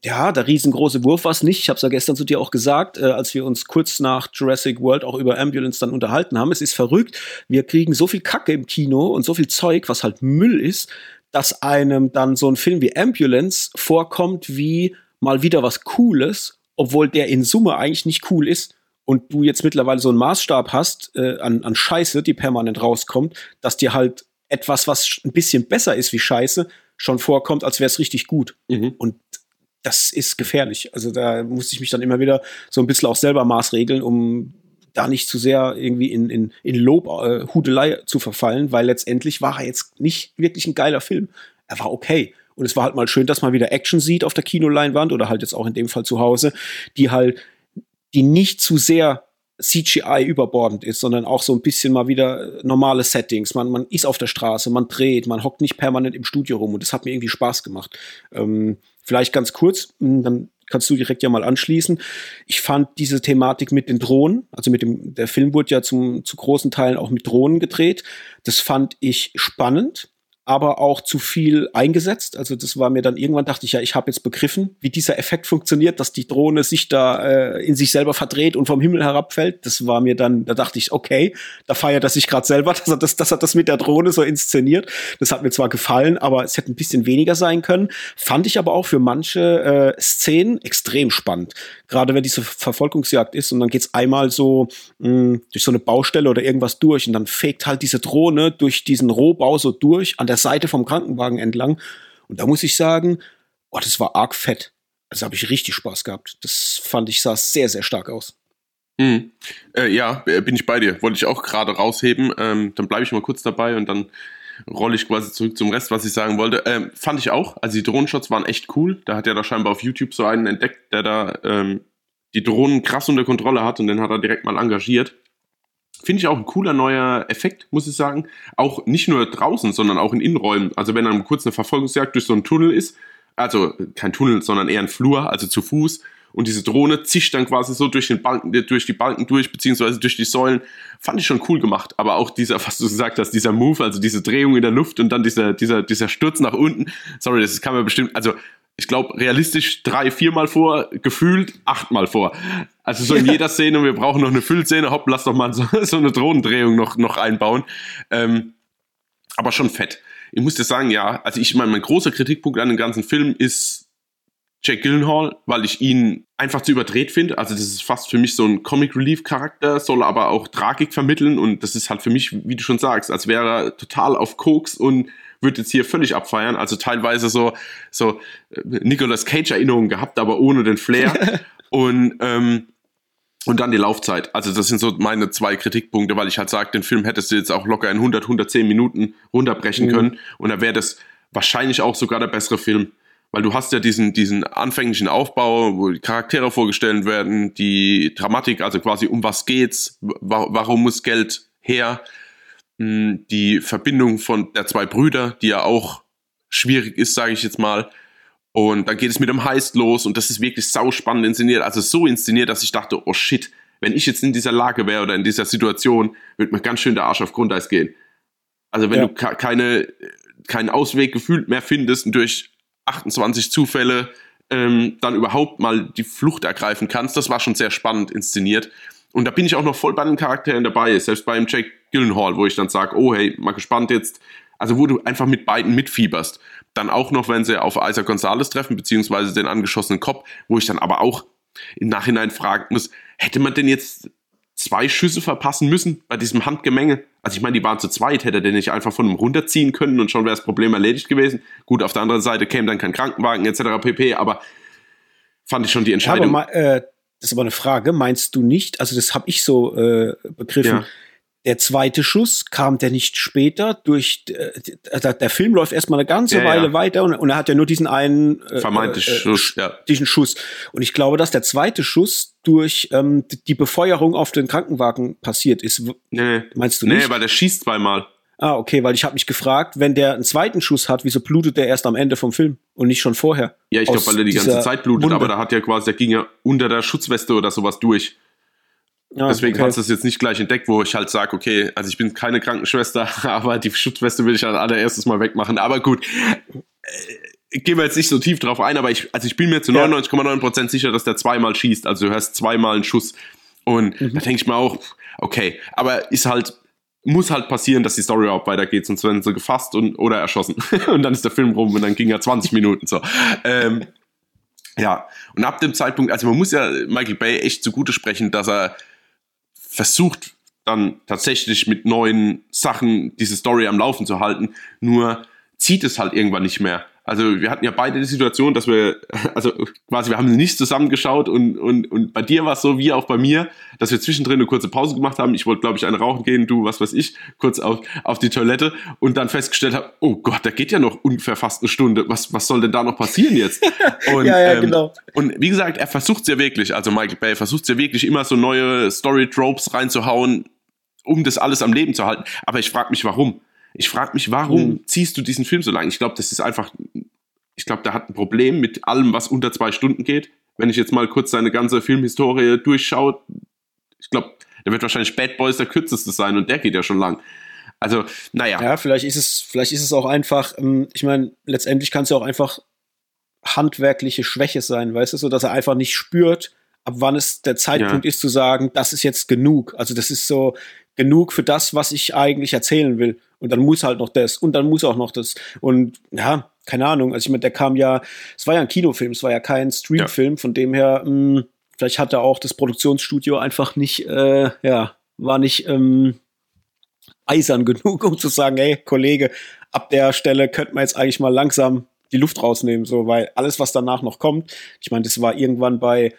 ja, der riesengroße Wurf war es nicht. Ich habe es ja gestern zu dir auch gesagt, äh, als wir uns kurz nach Jurassic World auch über Ambulance dann unterhalten haben. Es ist verrückt. Wir kriegen so viel Kacke im Kino und so viel Zeug, was halt Müll ist, dass einem dann so ein Film wie Ambulance vorkommt wie mal wieder was Cooles, obwohl der in Summe eigentlich nicht cool ist. Und du jetzt mittlerweile so einen Maßstab hast äh, an, an Scheiße, die permanent rauskommt, dass dir halt etwas, was ein bisschen besser ist wie Scheiße, schon vorkommt, als wäre es richtig gut. Mhm. Und das ist gefährlich. Also da muss ich mich dann immer wieder so ein bisschen auch selber maßregeln, um da nicht zu sehr irgendwie in, in, in Lob, äh, Hudelei zu verfallen, weil letztendlich war er jetzt nicht wirklich ein geiler Film. Er war okay. Und es war halt mal schön, dass man wieder Action sieht auf der Kinoleinwand oder halt jetzt auch in dem Fall zu Hause, die halt, die nicht zu sehr CGI überbordend ist, sondern auch so ein bisschen mal wieder normale Settings. Man, man ist auf der Straße, man dreht, man hockt nicht permanent im Studio rum und das hat mir irgendwie Spaß gemacht. Ähm, vielleicht ganz kurz, hm, dann kannst du direkt ja mal anschließen. Ich fand diese Thematik mit den Drohnen, also mit dem, der Film wurde ja zum, zu großen Teilen auch mit Drohnen gedreht. Das fand ich spannend, aber auch zu viel eingesetzt. Also das war mir dann irgendwann dachte ich ja, ich habe jetzt begriffen, wie dieser Effekt funktioniert, dass die Drohne sich da äh, in sich selber verdreht und vom Himmel herabfällt. Das war mir dann, da dachte ich, okay, da feiert er sich gerade selber, dass er das, dass er das mit der Drohne so inszeniert. Das hat mir zwar gefallen, aber es hätte ein bisschen weniger sein können. Fand ich aber auch für manche äh, Szenen extrem spannend. Gerade wenn diese Verfolgungsjagd ist und dann geht's einmal so mh, durch so eine Baustelle oder irgendwas durch und dann fegt halt diese Drohne durch diesen Rohbau so durch an der Seite vom Krankenwagen entlang. Und da muss ich sagen, oh, das war arg fett. Also habe ich richtig Spaß gehabt. Das fand ich, sah sehr, sehr stark aus. Hm. Äh, ja, äh, bin ich bei dir. Wollte ich auch gerade rausheben. Ähm, dann bleibe ich mal kurz dabei und dann rolle ich quasi zurück zum Rest, was ich sagen wollte. Ähm, fand ich auch. Also die Drohnenshots waren echt cool. Da hat er da scheinbar auf YouTube so einen entdeckt, der da ähm, die Drohnen krass unter Kontrolle hat und den hat er direkt mal engagiert. Finde ich auch ein cooler neuer Effekt, muss ich sagen. Auch nicht nur draußen, sondern auch in Innenräumen. Also wenn dann kurz eine Verfolgungsjagd durch so einen Tunnel ist, also kein Tunnel, sondern eher ein Flur, also zu Fuß, und diese Drohne zischt dann quasi so durch, den Balken, durch die Balken durch, beziehungsweise durch die Säulen. Fand ich schon cool gemacht. Aber auch dieser, was du gesagt hast, dieser Move, also diese Drehung in der Luft und dann dieser, dieser, dieser Sturz nach unten. Sorry, das kann man bestimmt, also ich glaube, realistisch drei, viermal vor, gefühlt achtmal vor. Also so in jeder Szene, wir brauchen noch eine Füllszene, hopp, lass doch mal so, so eine Drohnendrehung noch, noch einbauen. Ähm, aber schon fett. Ich muss dir sagen, ja, also ich meine, mein großer Kritikpunkt an dem ganzen Film ist Jack Gyllenhaal, weil ich ihn einfach zu überdreht finde. Also das ist fast für mich so ein Comic Relief Charakter, soll aber auch Tragik vermitteln und das ist halt für mich, wie du schon sagst, als wäre er total auf Koks und wird jetzt hier völlig abfeiern. Also teilweise so, so äh, Nicolas Cage Erinnerungen gehabt, aber ohne den Flair. und, ähm, und dann die Laufzeit. Also das sind so meine zwei Kritikpunkte, weil ich halt sage, den Film hättest du jetzt auch locker in 100, 110 Minuten runterbrechen mhm. können. Und da wäre das wahrscheinlich auch sogar der bessere Film. Weil du hast ja diesen, diesen anfänglichen Aufbau, wo die Charaktere vorgestellt werden, die Dramatik, also quasi um was geht's, warum muss Geld her, die Verbindung von der zwei Brüder, die ja auch schwierig ist, sage ich jetzt mal. Und dann geht es mit dem Heist los und das ist wirklich sau spannend inszeniert. Also so inszeniert, dass ich dachte, oh shit, wenn ich jetzt in dieser Lage wäre oder in dieser Situation, wird mir ganz schön der Arsch auf Grundeis gehen. Also wenn ja. du keine, keinen Ausweg gefühlt mehr findest und durch 28 Zufälle ähm, dann überhaupt mal die Flucht ergreifen kannst, das war schon sehr spannend inszeniert. Und da bin ich auch noch voll bei den Charakteren dabei, selbst beim Jack Gyllenhaal, wo ich dann sage, oh hey, mal gespannt jetzt. Also wo du einfach mit beiden mitfieberst. Dann auch noch, wenn sie auf Isaac Gonzalez treffen, beziehungsweise den angeschossenen Kopf, wo ich dann aber auch im Nachhinein fragen muss, hätte man denn jetzt zwei Schüsse verpassen müssen bei diesem Handgemenge? Also ich meine, die waren zu zweit, hätte er den nicht einfach von einem runterziehen können und schon wäre das Problem erledigt gewesen. Gut, auf der anderen Seite käme dann kein Krankenwagen etc. pp. Aber fand ich schon die Entscheidung. Ja, aber mal, äh, das ist aber eine Frage. Meinst du nicht? Also das habe ich so äh, begriffen. Ja der zweite Schuss kam der nicht später durch äh, der Film läuft erstmal eine ganze ja, Weile ja. weiter und, und, er hat ja nur diesen einen äh, vermeintlichen äh, Schuss, ja. diesen Schuss und ich glaube, dass der zweite Schuss durch ähm, die Befeuerung auf den Krankenwagen passiert ist. Nee. Meinst du nicht? Nee, weil der schießt zweimal. Ah, okay, weil ich habe mich gefragt, wenn der einen zweiten Schuss hat, wieso blutet der erst am Ende vom Film und nicht schon vorher? Ja, ich glaube, weil er die ganze Zeit blutet, Wunde. aber da hat ja quasi, der ging ja unter der Schutzweste oder sowas durch. Ja, Deswegen okay. hast du es jetzt nicht gleich entdeckt, wo ich halt sage, okay, also ich bin keine Krankenschwester, aber die Schutzweste will ich als allererstes mal wegmachen. Aber gut, äh, gehen wir jetzt nicht so tief drauf ein, aber ich, also ich bin mir zu 99,9% ja. sicher, dass der zweimal schießt. Also du hörst zweimal einen Schuss. Und mhm. da denke ich mir auch, okay, aber ist halt, muss halt passieren, dass die Story überhaupt weitergeht, sonst werden sie gefasst und, oder erschossen. und dann ist der Film rum und dann ging er 20 Minuten so. Ähm, ja, und ab dem Zeitpunkt, also man muss ja Michael Bay echt zugute sprechen, dass er versucht dann tatsächlich mit neuen Sachen diese Story am Laufen zu halten, nur zieht es halt irgendwann nicht mehr. Also wir hatten ja beide die Situation, dass wir, also quasi, wir haben nicht zusammengeschaut und, und, und bei dir war es so wie auch bei mir, dass wir zwischendrin eine kurze Pause gemacht haben. Ich wollte, glaube ich, eine rauchen gehen, du, was weiß ich, kurz auf, auf die Toilette und dann festgestellt habe, oh Gott, da geht ja noch ungefähr fast eine Stunde. Was, was soll denn da noch passieren jetzt? Und, ja, ja, ähm, genau. Und wie gesagt, er versucht es ja wirklich, also Michael Bay versucht es ja wirklich immer so neue Story-Tropes reinzuhauen, um das alles am Leben zu halten. Aber ich frage mich, warum? Ich frage mich, warum hm. ziehst du diesen Film so lange? Ich glaube, das ist einfach, ich glaube, der hat ein Problem mit allem, was unter zwei Stunden geht. Wenn ich jetzt mal kurz seine ganze Filmhistorie durchschaue, ich glaube, der wird wahrscheinlich Bad Boys der kürzeste sein und der geht ja schon lang. Also, naja. Ja, vielleicht ist es, vielleicht ist es auch einfach, ähm, ich meine, letztendlich kann es ja auch einfach handwerkliche Schwäche sein, weißt du, so dass er einfach nicht spürt, ab wann es der Zeitpunkt ja. ist zu sagen, das ist jetzt genug. Also das ist so genug für das, was ich eigentlich erzählen will. Und dann muss halt noch das und dann muss auch noch das. Und ja, keine Ahnung. Also ich meine, der kam ja, es war ja ein Kinofilm, es war ja kein Streamfilm, ja. von dem her, mh, hm, vielleicht hat er auch das Produktionsstudio einfach nicht, äh, ja, war nicht ähm, eisern genug, um zu sagen, hey, Kollege, ab der Stelle könnte man jetzt eigentlich mal langsam die Luft rausnehmen, so, weil alles, was danach noch kommt, ich meine, das war irgendwann bei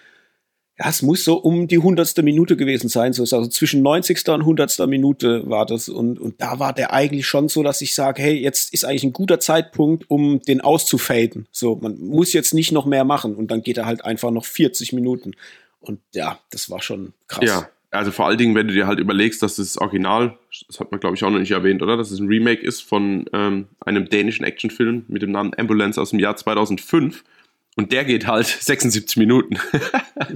ja, es muss so um die hundertste Minute gewesen sein. So ist also zwischen 90. und 100. Minute war das. Und, und da war der eigentlich schon so, dass ich sage, hey, jetzt ist eigentlich ein guter Zeitpunkt, um den auszufaden. So, man muss jetzt nicht noch mehr machen. Und dann geht er halt einfach noch 40 Minuten. Und ja, das war schon krass. Ja, also vor allen Dingen, wenn du dir halt überlegst, dass das Original, das hat man glaube ich auch noch nicht erwähnt, oder? Dass es ein Remake ist von ähm, einem dänischen Actionfilm mit dem Namen Ambulance aus dem Jahr 2005. Und der geht halt 76 Minuten.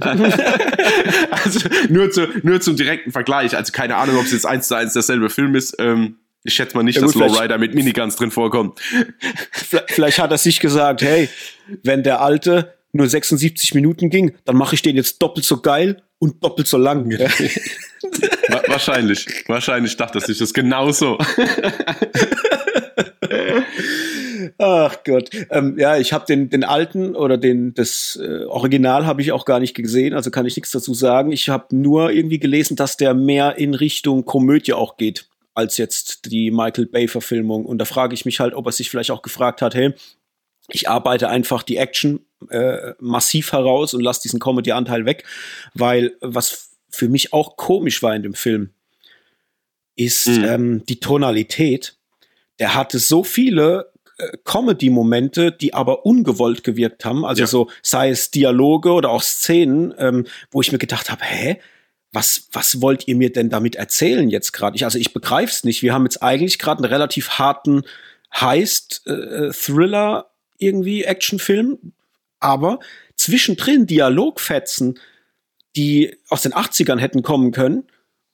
also nur, zu, nur zum direkten Vergleich. Also keine Ahnung, ob es jetzt eins zu eins derselbe Film ist. Ähm, ich schätze mal nicht, ja, gut, dass Lowrider mit Miniguns drin vorkommt. Vielleicht hat er sich gesagt, hey, wenn der alte nur 76 Minuten ging, dann mache ich den jetzt doppelt so geil und doppelt so lang. wahrscheinlich. Wahrscheinlich dachte er sich das genauso. Ach Gott. Ähm, ja, ich habe den, den alten oder den, das äh, Original habe ich auch gar nicht gesehen, also kann ich nichts dazu sagen. Ich habe nur irgendwie gelesen, dass der mehr in Richtung Komödie auch geht, als jetzt die Michael Bay-Verfilmung. Und da frage ich mich halt, ob er sich vielleicht auch gefragt hat, hey, ich arbeite einfach die Action äh, massiv heraus und lasse diesen Comedy-Anteil weg, weil was für mich auch komisch war in dem Film, ist mhm. ähm, die Tonalität. Der hatte so viele Comedy-Momente, die aber ungewollt gewirkt haben. Also ja. so, sei es Dialoge oder auch Szenen, ähm, wo ich mir gedacht habe, hä? Was, was wollt ihr mir denn damit erzählen jetzt gerade? Ich, also ich begreife es nicht. Wir haben jetzt eigentlich gerade einen relativ harten Heist-Thriller äh, irgendwie, Actionfilm, aber zwischendrin Dialogfetzen, die aus den 80ern hätten kommen können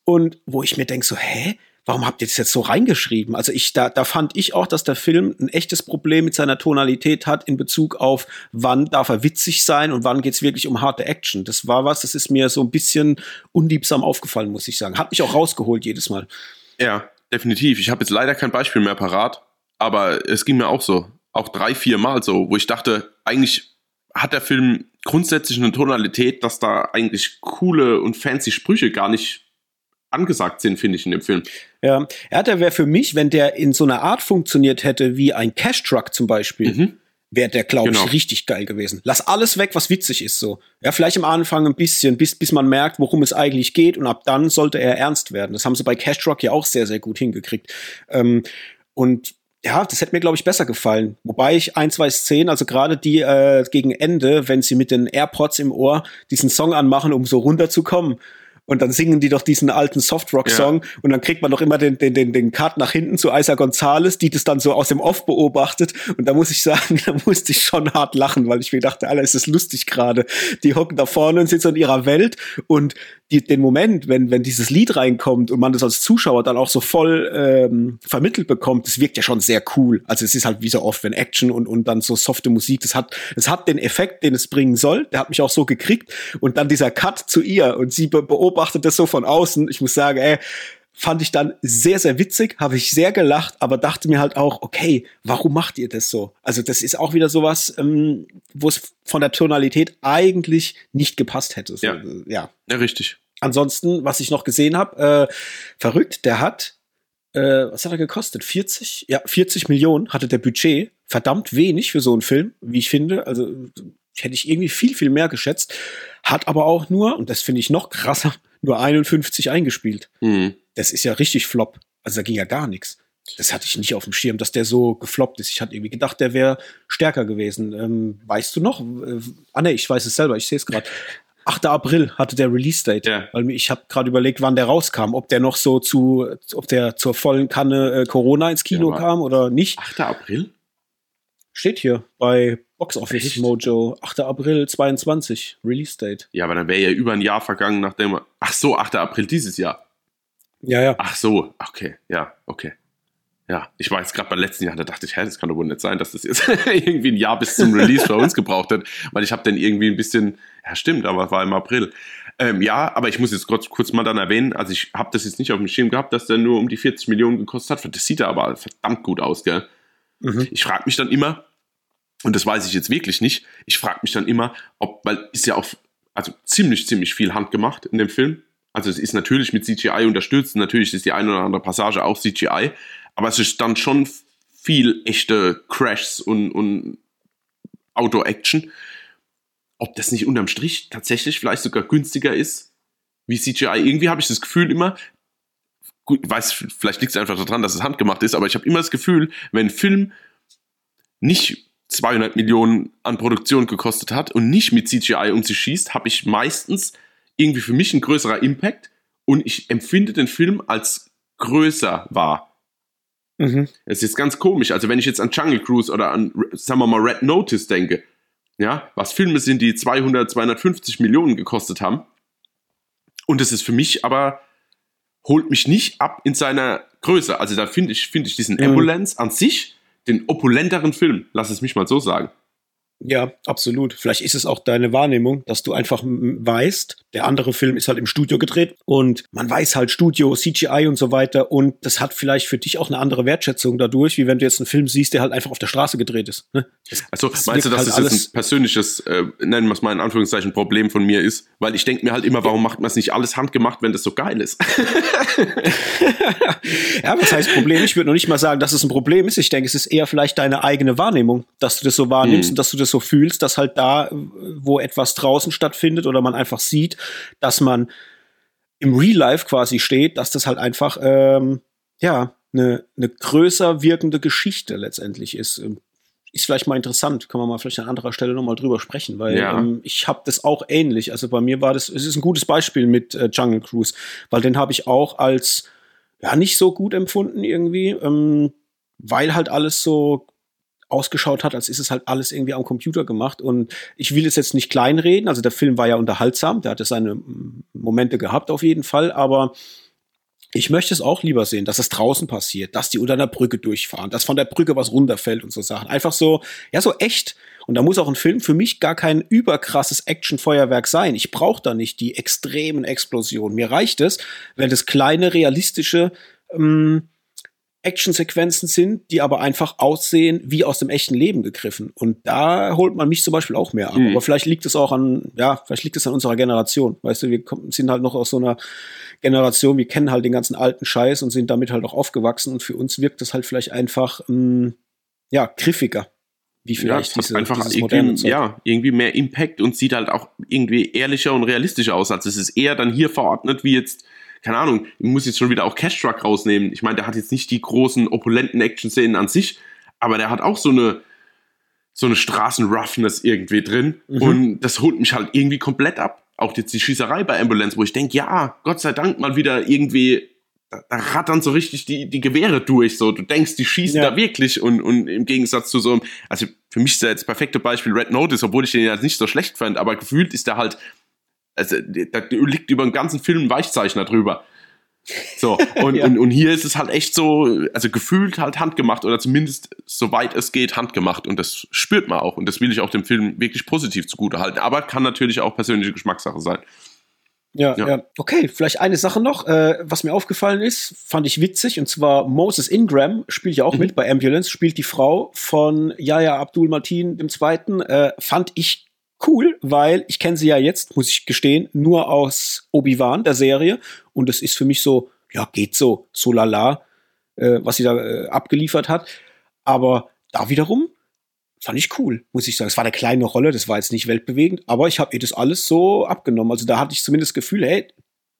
und wo ich mir denke so, hä? Warum habt ihr das jetzt so reingeschrieben? Also ich, da, da fand ich auch, dass der Film ein echtes Problem mit seiner Tonalität hat in Bezug auf, wann darf er witzig sein und wann geht's wirklich um harte Action. Das war was, das ist mir so ein bisschen unliebsam aufgefallen, muss ich sagen. Hat mich auch rausgeholt jedes Mal. Ja, definitiv. Ich habe jetzt leider kein Beispiel mehr parat, aber es ging mir auch so. Auch drei, vier Mal so, wo ich dachte, eigentlich hat der Film grundsätzlich eine Tonalität, dass da eigentlich coole und fancy Sprüche gar nicht angesagt sind, finde ich, in dem Film. Ja, der wäre für mich, wenn der in so einer Art funktioniert hätte, wie ein Cash-Truck zum Beispiel, mhm. wäre der, glaube genau. ich, richtig geil gewesen. Lass alles weg, was witzig ist, so. Ja, vielleicht am Anfang ein bisschen, bis, bis man merkt, worum es eigentlich geht und ab dann sollte er ernst werden. Das haben sie bei Cash-Truck ja auch sehr, sehr gut hingekriegt. Ähm, und ja, das hätte mir, glaube ich, besser gefallen. Wobei ich ein, zwei Szenen, also gerade die äh, gegen Ende, wenn sie mit den AirPods im Ohr diesen Song anmachen, um so runterzukommen und dann singen die doch diesen alten Softrock-Song ja. und dann kriegt man doch immer den, den, den, den Cut nach hinten zu Isa Gonzalez, die das dann so aus dem Off beobachtet und da muss ich sagen, da musste ich schon hart lachen, weil ich mir dachte, Alter, ist das lustig gerade. Die hocken da vorne und sind so in ihrer Welt und die, den Moment, wenn, wenn dieses Lied reinkommt und man das als Zuschauer dann auch so voll ähm, vermittelt bekommt, das wirkt ja schon sehr cool. Also es ist halt wie so oft, wenn Action und, und dann so softe Musik, das hat, das hat den Effekt, den es bringen soll. Der hat mich auch so gekriegt. Und dann dieser Cut zu ihr und sie be beobachtet das so von außen. Ich muss sagen, ey, fand ich dann sehr, sehr witzig, habe ich sehr gelacht, aber dachte mir halt auch, okay, warum macht ihr das so? Also das ist auch wieder sowas, ähm, wo es von der Tonalität eigentlich nicht gepasst hätte. So, ja. ja. ja, richtig. Ansonsten, was ich noch gesehen habe, äh, verrückt, der hat, äh, was hat er gekostet? 40? Ja, 40 Millionen hatte der Budget. Verdammt wenig für so einen Film, wie ich finde. Also hätte ich irgendwie viel, viel mehr geschätzt. Hat aber auch nur, und das finde ich noch krasser, nur 51 eingespielt. Mhm. Das ist ja richtig flop. Also da ging ja gar nichts. Das hatte ich nicht auf dem Schirm, dass der so gefloppt ist. Ich hatte irgendwie gedacht, der wäre stärker gewesen. Ähm, weißt du noch? Äh, ah ne, ich weiß es selber, ich sehe es gerade. 8. April hatte der Release-Date. Ja. Weil ich habe gerade überlegt, wann der rauskam. Ob der noch so zu, ob der zur vollen Kanne äh, Corona ins Kino ja, kam oder nicht. 8. April? Steht hier bei Box Office Echt? Mojo. 8. April 22, Release-Date. Ja, aber dann wäre ja über ein Jahr vergangen, nachdem. Ach so, 8. April dieses Jahr. Ja, ja. Ach so, okay, ja, okay. Ja, ich war jetzt gerade beim letzten Jahr, da dachte ich, hä, das kann doch wohl nicht sein, dass das jetzt irgendwie ein Jahr bis zum Release bei uns gebraucht hat, weil ich habe dann irgendwie ein bisschen, ja stimmt, aber es war im April. Ähm, ja, aber ich muss jetzt kurz, kurz mal dann erwähnen, also ich habe das jetzt nicht auf dem Schirm gehabt, dass der nur um die 40 Millionen gekostet hat. Das sieht aber verdammt gut aus, gell? Mhm. Ich frage mich dann immer, und das weiß ich jetzt wirklich nicht, ich frage mich dann immer, ob, weil ist ja auch, also ziemlich, ziemlich viel handgemacht in dem Film. Also es ist natürlich mit CGI unterstützt, natürlich ist die eine oder andere Passage auch CGI, aber es ist dann schon viel echte Crashs und, und Auto-Action. Ob das nicht unterm Strich tatsächlich vielleicht sogar günstiger ist wie CGI. Irgendwie habe ich das Gefühl immer, gut, weiß, vielleicht liegt es einfach daran, dass es handgemacht ist, aber ich habe immer das Gefühl, wenn ein Film nicht 200 Millionen an Produktion gekostet hat und nicht mit CGI um sich schießt, habe ich meistens irgendwie für mich ein größerer Impact und ich empfinde den Film als größer wahr. Mhm. Es ist ganz komisch. Also wenn ich jetzt an Jungle Cruise oder an, sagen wir mal, Red Notice denke, ja, was Filme sind, die 200, 250 Millionen gekostet haben. Und es ist für mich aber, holt mich nicht ab in seiner Größe. Also da finde ich, finde ich diesen mhm. Ambulance an sich den opulenteren Film, lass es mich mal so sagen. Ja, absolut. Vielleicht ist es auch deine Wahrnehmung, dass du einfach weißt, der andere Film ist halt im Studio gedreht und man weiß halt Studio, CGI und so weiter und das hat vielleicht für dich auch eine andere Wertschätzung dadurch, wie wenn du jetzt einen Film siehst, der halt einfach auf der Straße gedreht ist. Ne? also meinst du, dass halt das jetzt ein persönliches, äh, nennen wir es mal in Anführungszeichen, Problem von mir ist? Weil ich denke mir halt immer, warum macht man es nicht alles handgemacht, wenn das so geil ist? ja, was heißt Problem? Ich würde noch nicht mal sagen, dass es ein Problem ist. Ich denke, es ist eher vielleicht deine eigene Wahrnehmung, dass du das so wahrnimmst hm. und dass du das so fühlst, dass halt da, wo etwas draußen stattfindet oder man einfach sieht, dass man im Real Life quasi steht, dass das halt einfach ähm, ja eine, eine größer wirkende Geschichte letztendlich ist. Ähm, ist vielleicht mal interessant, kann man mal vielleicht an anderer Stelle nochmal drüber sprechen, weil ja. ähm, ich habe das auch ähnlich. Also bei mir war das, es ist ein gutes Beispiel mit äh, Jungle Cruise, weil den habe ich auch als ja nicht so gut empfunden irgendwie, ähm, weil halt alles so ausgeschaut hat, als ist es halt alles irgendwie am Computer gemacht. Und ich will es jetzt nicht kleinreden. Also der Film war ja unterhaltsam, der hatte seine Momente gehabt auf jeden Fall, aber ich möchte es auch lieber sehen, dass es draußen passiert, dass die unter einer Brücke durchfahren, dass von der Brücke was runterfällt und so Sachen. Einfach so, ja, so echt. Und da muss auch ein Film für mich gar kein überkrasses Actionfeuerwerk sein. Ich brauche da nicht die extremen Explosionen. Mir reicht es, wenn das kleine, realistische, ähm, Actionsequenzen sind, die aber einfach aussehen wie aus dem echten Leben gegriffen. Und da holt man mich zum Beispiel auch mehr ab. Mhm. Aber vielleicht liegt es auch an, ja, vielleicht liegt es an unserer Generation. Weißt du, wir sind halt noch aus so einer Generation, wir kennen halt den ganzen alten Scheiß und sind damit halt auch aufgewachsen. Und für uns wirkt es halt vielleicht einfach, mh, mm, ja, griffiger. Wie vielleicht ja, diese, einfach irgendwie, ja, irgendwie mehr Impact und sieht halt auch irgendwie ehrlicher und realistischer aus. Also es ist eher dann hier verordnet, wie jetzt keine Ahnung, ich muss jetzt schon wieder auch Cash Truck rausnehmen. Ich meine, der hat jetzt nicht die großen, opulenten Action-Szenen an sich, aber der hat auch so eine, so eine Straßenroughness irgendwie drin. Mhm. Und das holt mich halt irgendwie komplett ab. Auch jetzt die Schießerei bei Ambulance, wo ich denke, ja, Gott sei Dank mal wieder irgendwie, da, da rattern so richtig die, die Gewehre durch. So, du denkst, die schießen ja. da wirklich und, und im Gegensatz zu so einem, also für mich ist der jetzt perfekte Beispiel Red Notice, obwohl ich den ja nicht so schlecht fand, aber gefühlt ist der halt also, da liegt über den ganzen Film ein Weichzeichner drüber. So, und, ja. und, und hier ist es halt echt so, also gefühlt halt handgemacht oder zumindest soweit es geht handgemacht und das spürt man auch und das will ich auch dem Film wirklich positiv zugute halten, aber kann natürlich auch persönliche Geschmackssache sein. Ja, ja, ja. Okay, vielleicht eine Sache noch, äh, was mir aufgefallen ist, fand ich witzig, und zwar Moses Ingram spielt ja auch mhm. mit bei Ambulance, spielt die Frau von Yaya Abdul Martin II. Äh, fand ich cool, weil ich kenne sie ja jetzt, muss ich gestehen, nur aus Obi-Wan, der Serie. Und es ist für mich so, ja, geht so, so lala, äh, was sie da äh, abgeliefert hat. Aber da wiederum fand ich cool, muss ich sagen. Es war eine kleine Rolle, das war jetzt nicht weltbewegend, aber ich habe ihr das alles so abgenommen. Also da hatte ich zumindest das Gefühl, hey,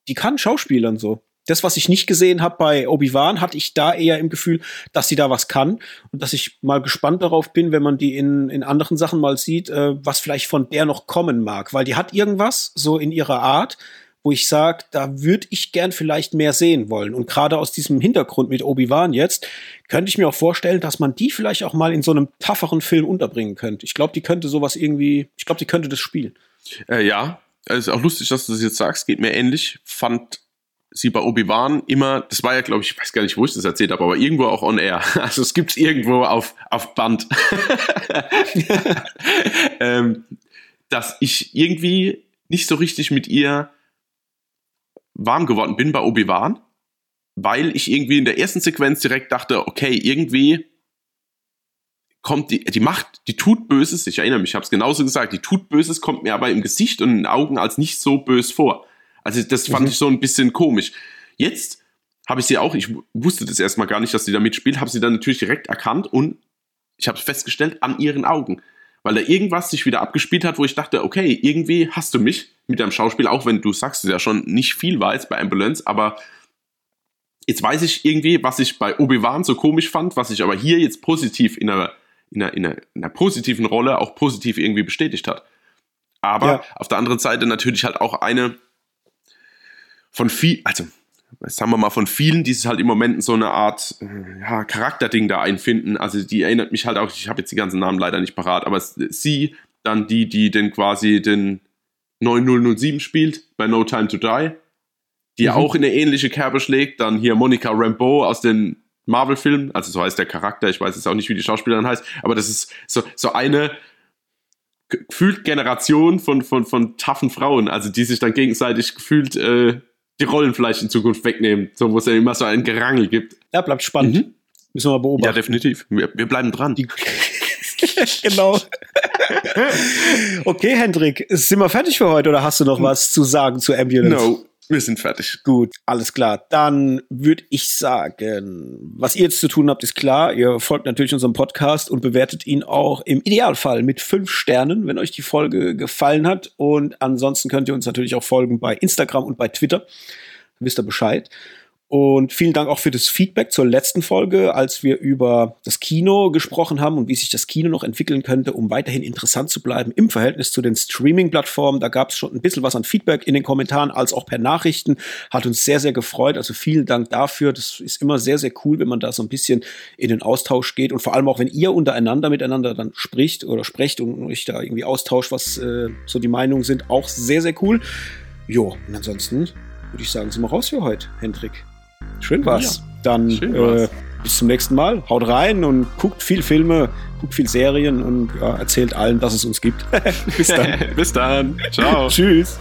die kann Schauspielern so das, was ich nicht gesehen habe bei Obi-Wan, hatte ich da eher im Gefühl, dass sie da was kann und dass ich mal gespannt darauf bin, wenn man die in, in anderen Sachen mal sieht, äh, was vielleicht von der noch kommen mag. Weil die hat irgendwas so in ihrer Art, wo ich sage, da würde ich gern vielleicht mehr sehen wollen. Und gerade aus diesem Hintergrund mit Obi-Wan jetzt, könnte ich mir auch vorstellen, dass man die vielleicht auch mal in so einem tougheren Film unterbringen könnte. Ich glaube, die könnte sowas irgendwie, ich glaube, die könnte das spielen. Äh, ja, es ist auch lustig, dass du das jetzt sagst, geht mir ähnlich. Fand sie bei Obi-Wan immer, das war ja, glaube ich, ich weiß gar nicht, wo ich das erzählt habe, aber irgendwo auch on air. Also es gibt es irgendwo auf, auf Band. ähm, dass ich irgendwie nicht so richtig mit ihr warm geworden bin bei Obi-Wan, weil ich irgendwie in der ersten Sequenz direkt dachte, okay, irgendwie kommt die, die macht, die tut Böses, ich erinnere mich, ich habe es genauso gesagt, die tut Böses, kommt mir aber im Gesicht und in den Augen als nicht so bös vor. Also das fand mhm. ich so ein bisschen komisch. Jetzt habe ich sie auch, ich wusste das erstmal gar nicht, dass sie da mitspielt, habe sie dann natürlich direkt erkannt und ich habe festgestellt, an ihren Augen. Weil da irgendwas sich wieder abgespielt hat, wo ich dachte, okay, irgendwie hast du mich mit deinem Schauspiel, auch wenn du sagst, du ja schon nicht viel weiß bei Ambulance, aber jetzt weiß ich irgendwie, was ich bei Obi-Wan so komisch fand, was ich aber hier jetzt positiv in einer, in einer, in einer, in einer positiven Rolle auch positiv irgendwie bestätigt hat. Aber ja. auf der anderen Seite natürlich halt auch eine von viel, also sagen wir mal von vielen, die sich halt im Moment so eine Art äh, ja, Charakterding da einfinden. Also die erinnert mich halt auch, ich habe jetzt die ganzen Namen leider nicht parat, aber sie, dann die, die den quasi den 9007 spielt bei No Time to Die, die mhm. auch in eine ähnliche Kerbe schlägt. Dann hier Monica Rambeau aus den Marvel-Filmen, also so heißt der Charakter, ich weiß jetzt auch nicht, wie die Schauspielerin heißt, aber das ist so, so eine gefühlt Generation von, von, von taffen Frauen, also die sich dann gegenseitig gefühlt äh, die Rollen vielleicht in Zukunft wegnehmen, so wo es ja immer so ein Gerangel gibt. Ja, bleibt spannend. Mhm. Müssen wir mal beobachten. Ja, definitiv. Wir, wir bleiben dran. genau. okay, Hendrik, sind wir fertig für heute oder hast du noch was zu sagen zu Ambulance? No, wir sind fertig. Gut, alles klar. Dann würde ich sagen, was ihr jetzt zu tun habt, ist klar. Ihr folgt natürlich unserem Podcast und bewertet ihn auch im Idealfall mit fünf Sternen, wenn euch die Folge gefallen hat. Und ansonsten könnt ihr uns natürlich auch folgen bei Instagram und bei Twitter. Wisst ihr Bescheid. Und vielen Dank auch für das Feedback zur letzten Folge, als wir über das Kino gesprochen haben und wie sich das Kino noch entwickeln könnte, um weiterhin interessant zu bleiben im Verhältnis zu den Streaming-Plattformen. Da gab es schon ein bisschen was an Feedback in den Kommentaren als auch per Nachrichten. Hat uns sehr, sehr gefreut. Also vielen Dank dafür. Das ist immer sehr, sehr cool, wenn man da so ein bisschen in den Austausch geht und vor allem auch, wenn ihr untereinander miteinander dann spricht oder sprecht und euch da irgendwie austauscht, was äh, so die Meinungen sind. Auch sehr, sehr cool. Jo, und ansonsten würde ich sagen, sind wir raus für heute, Hendrik. Schön war's. Ja, Dann schön war's. Äh, bis zum nächsten Mal. Haut rein und guckt viel Filme, guckt viel Serien und ja, erzählt allen, dass es uns gibt. bis dann. bis dann. Ciao. Tschüss.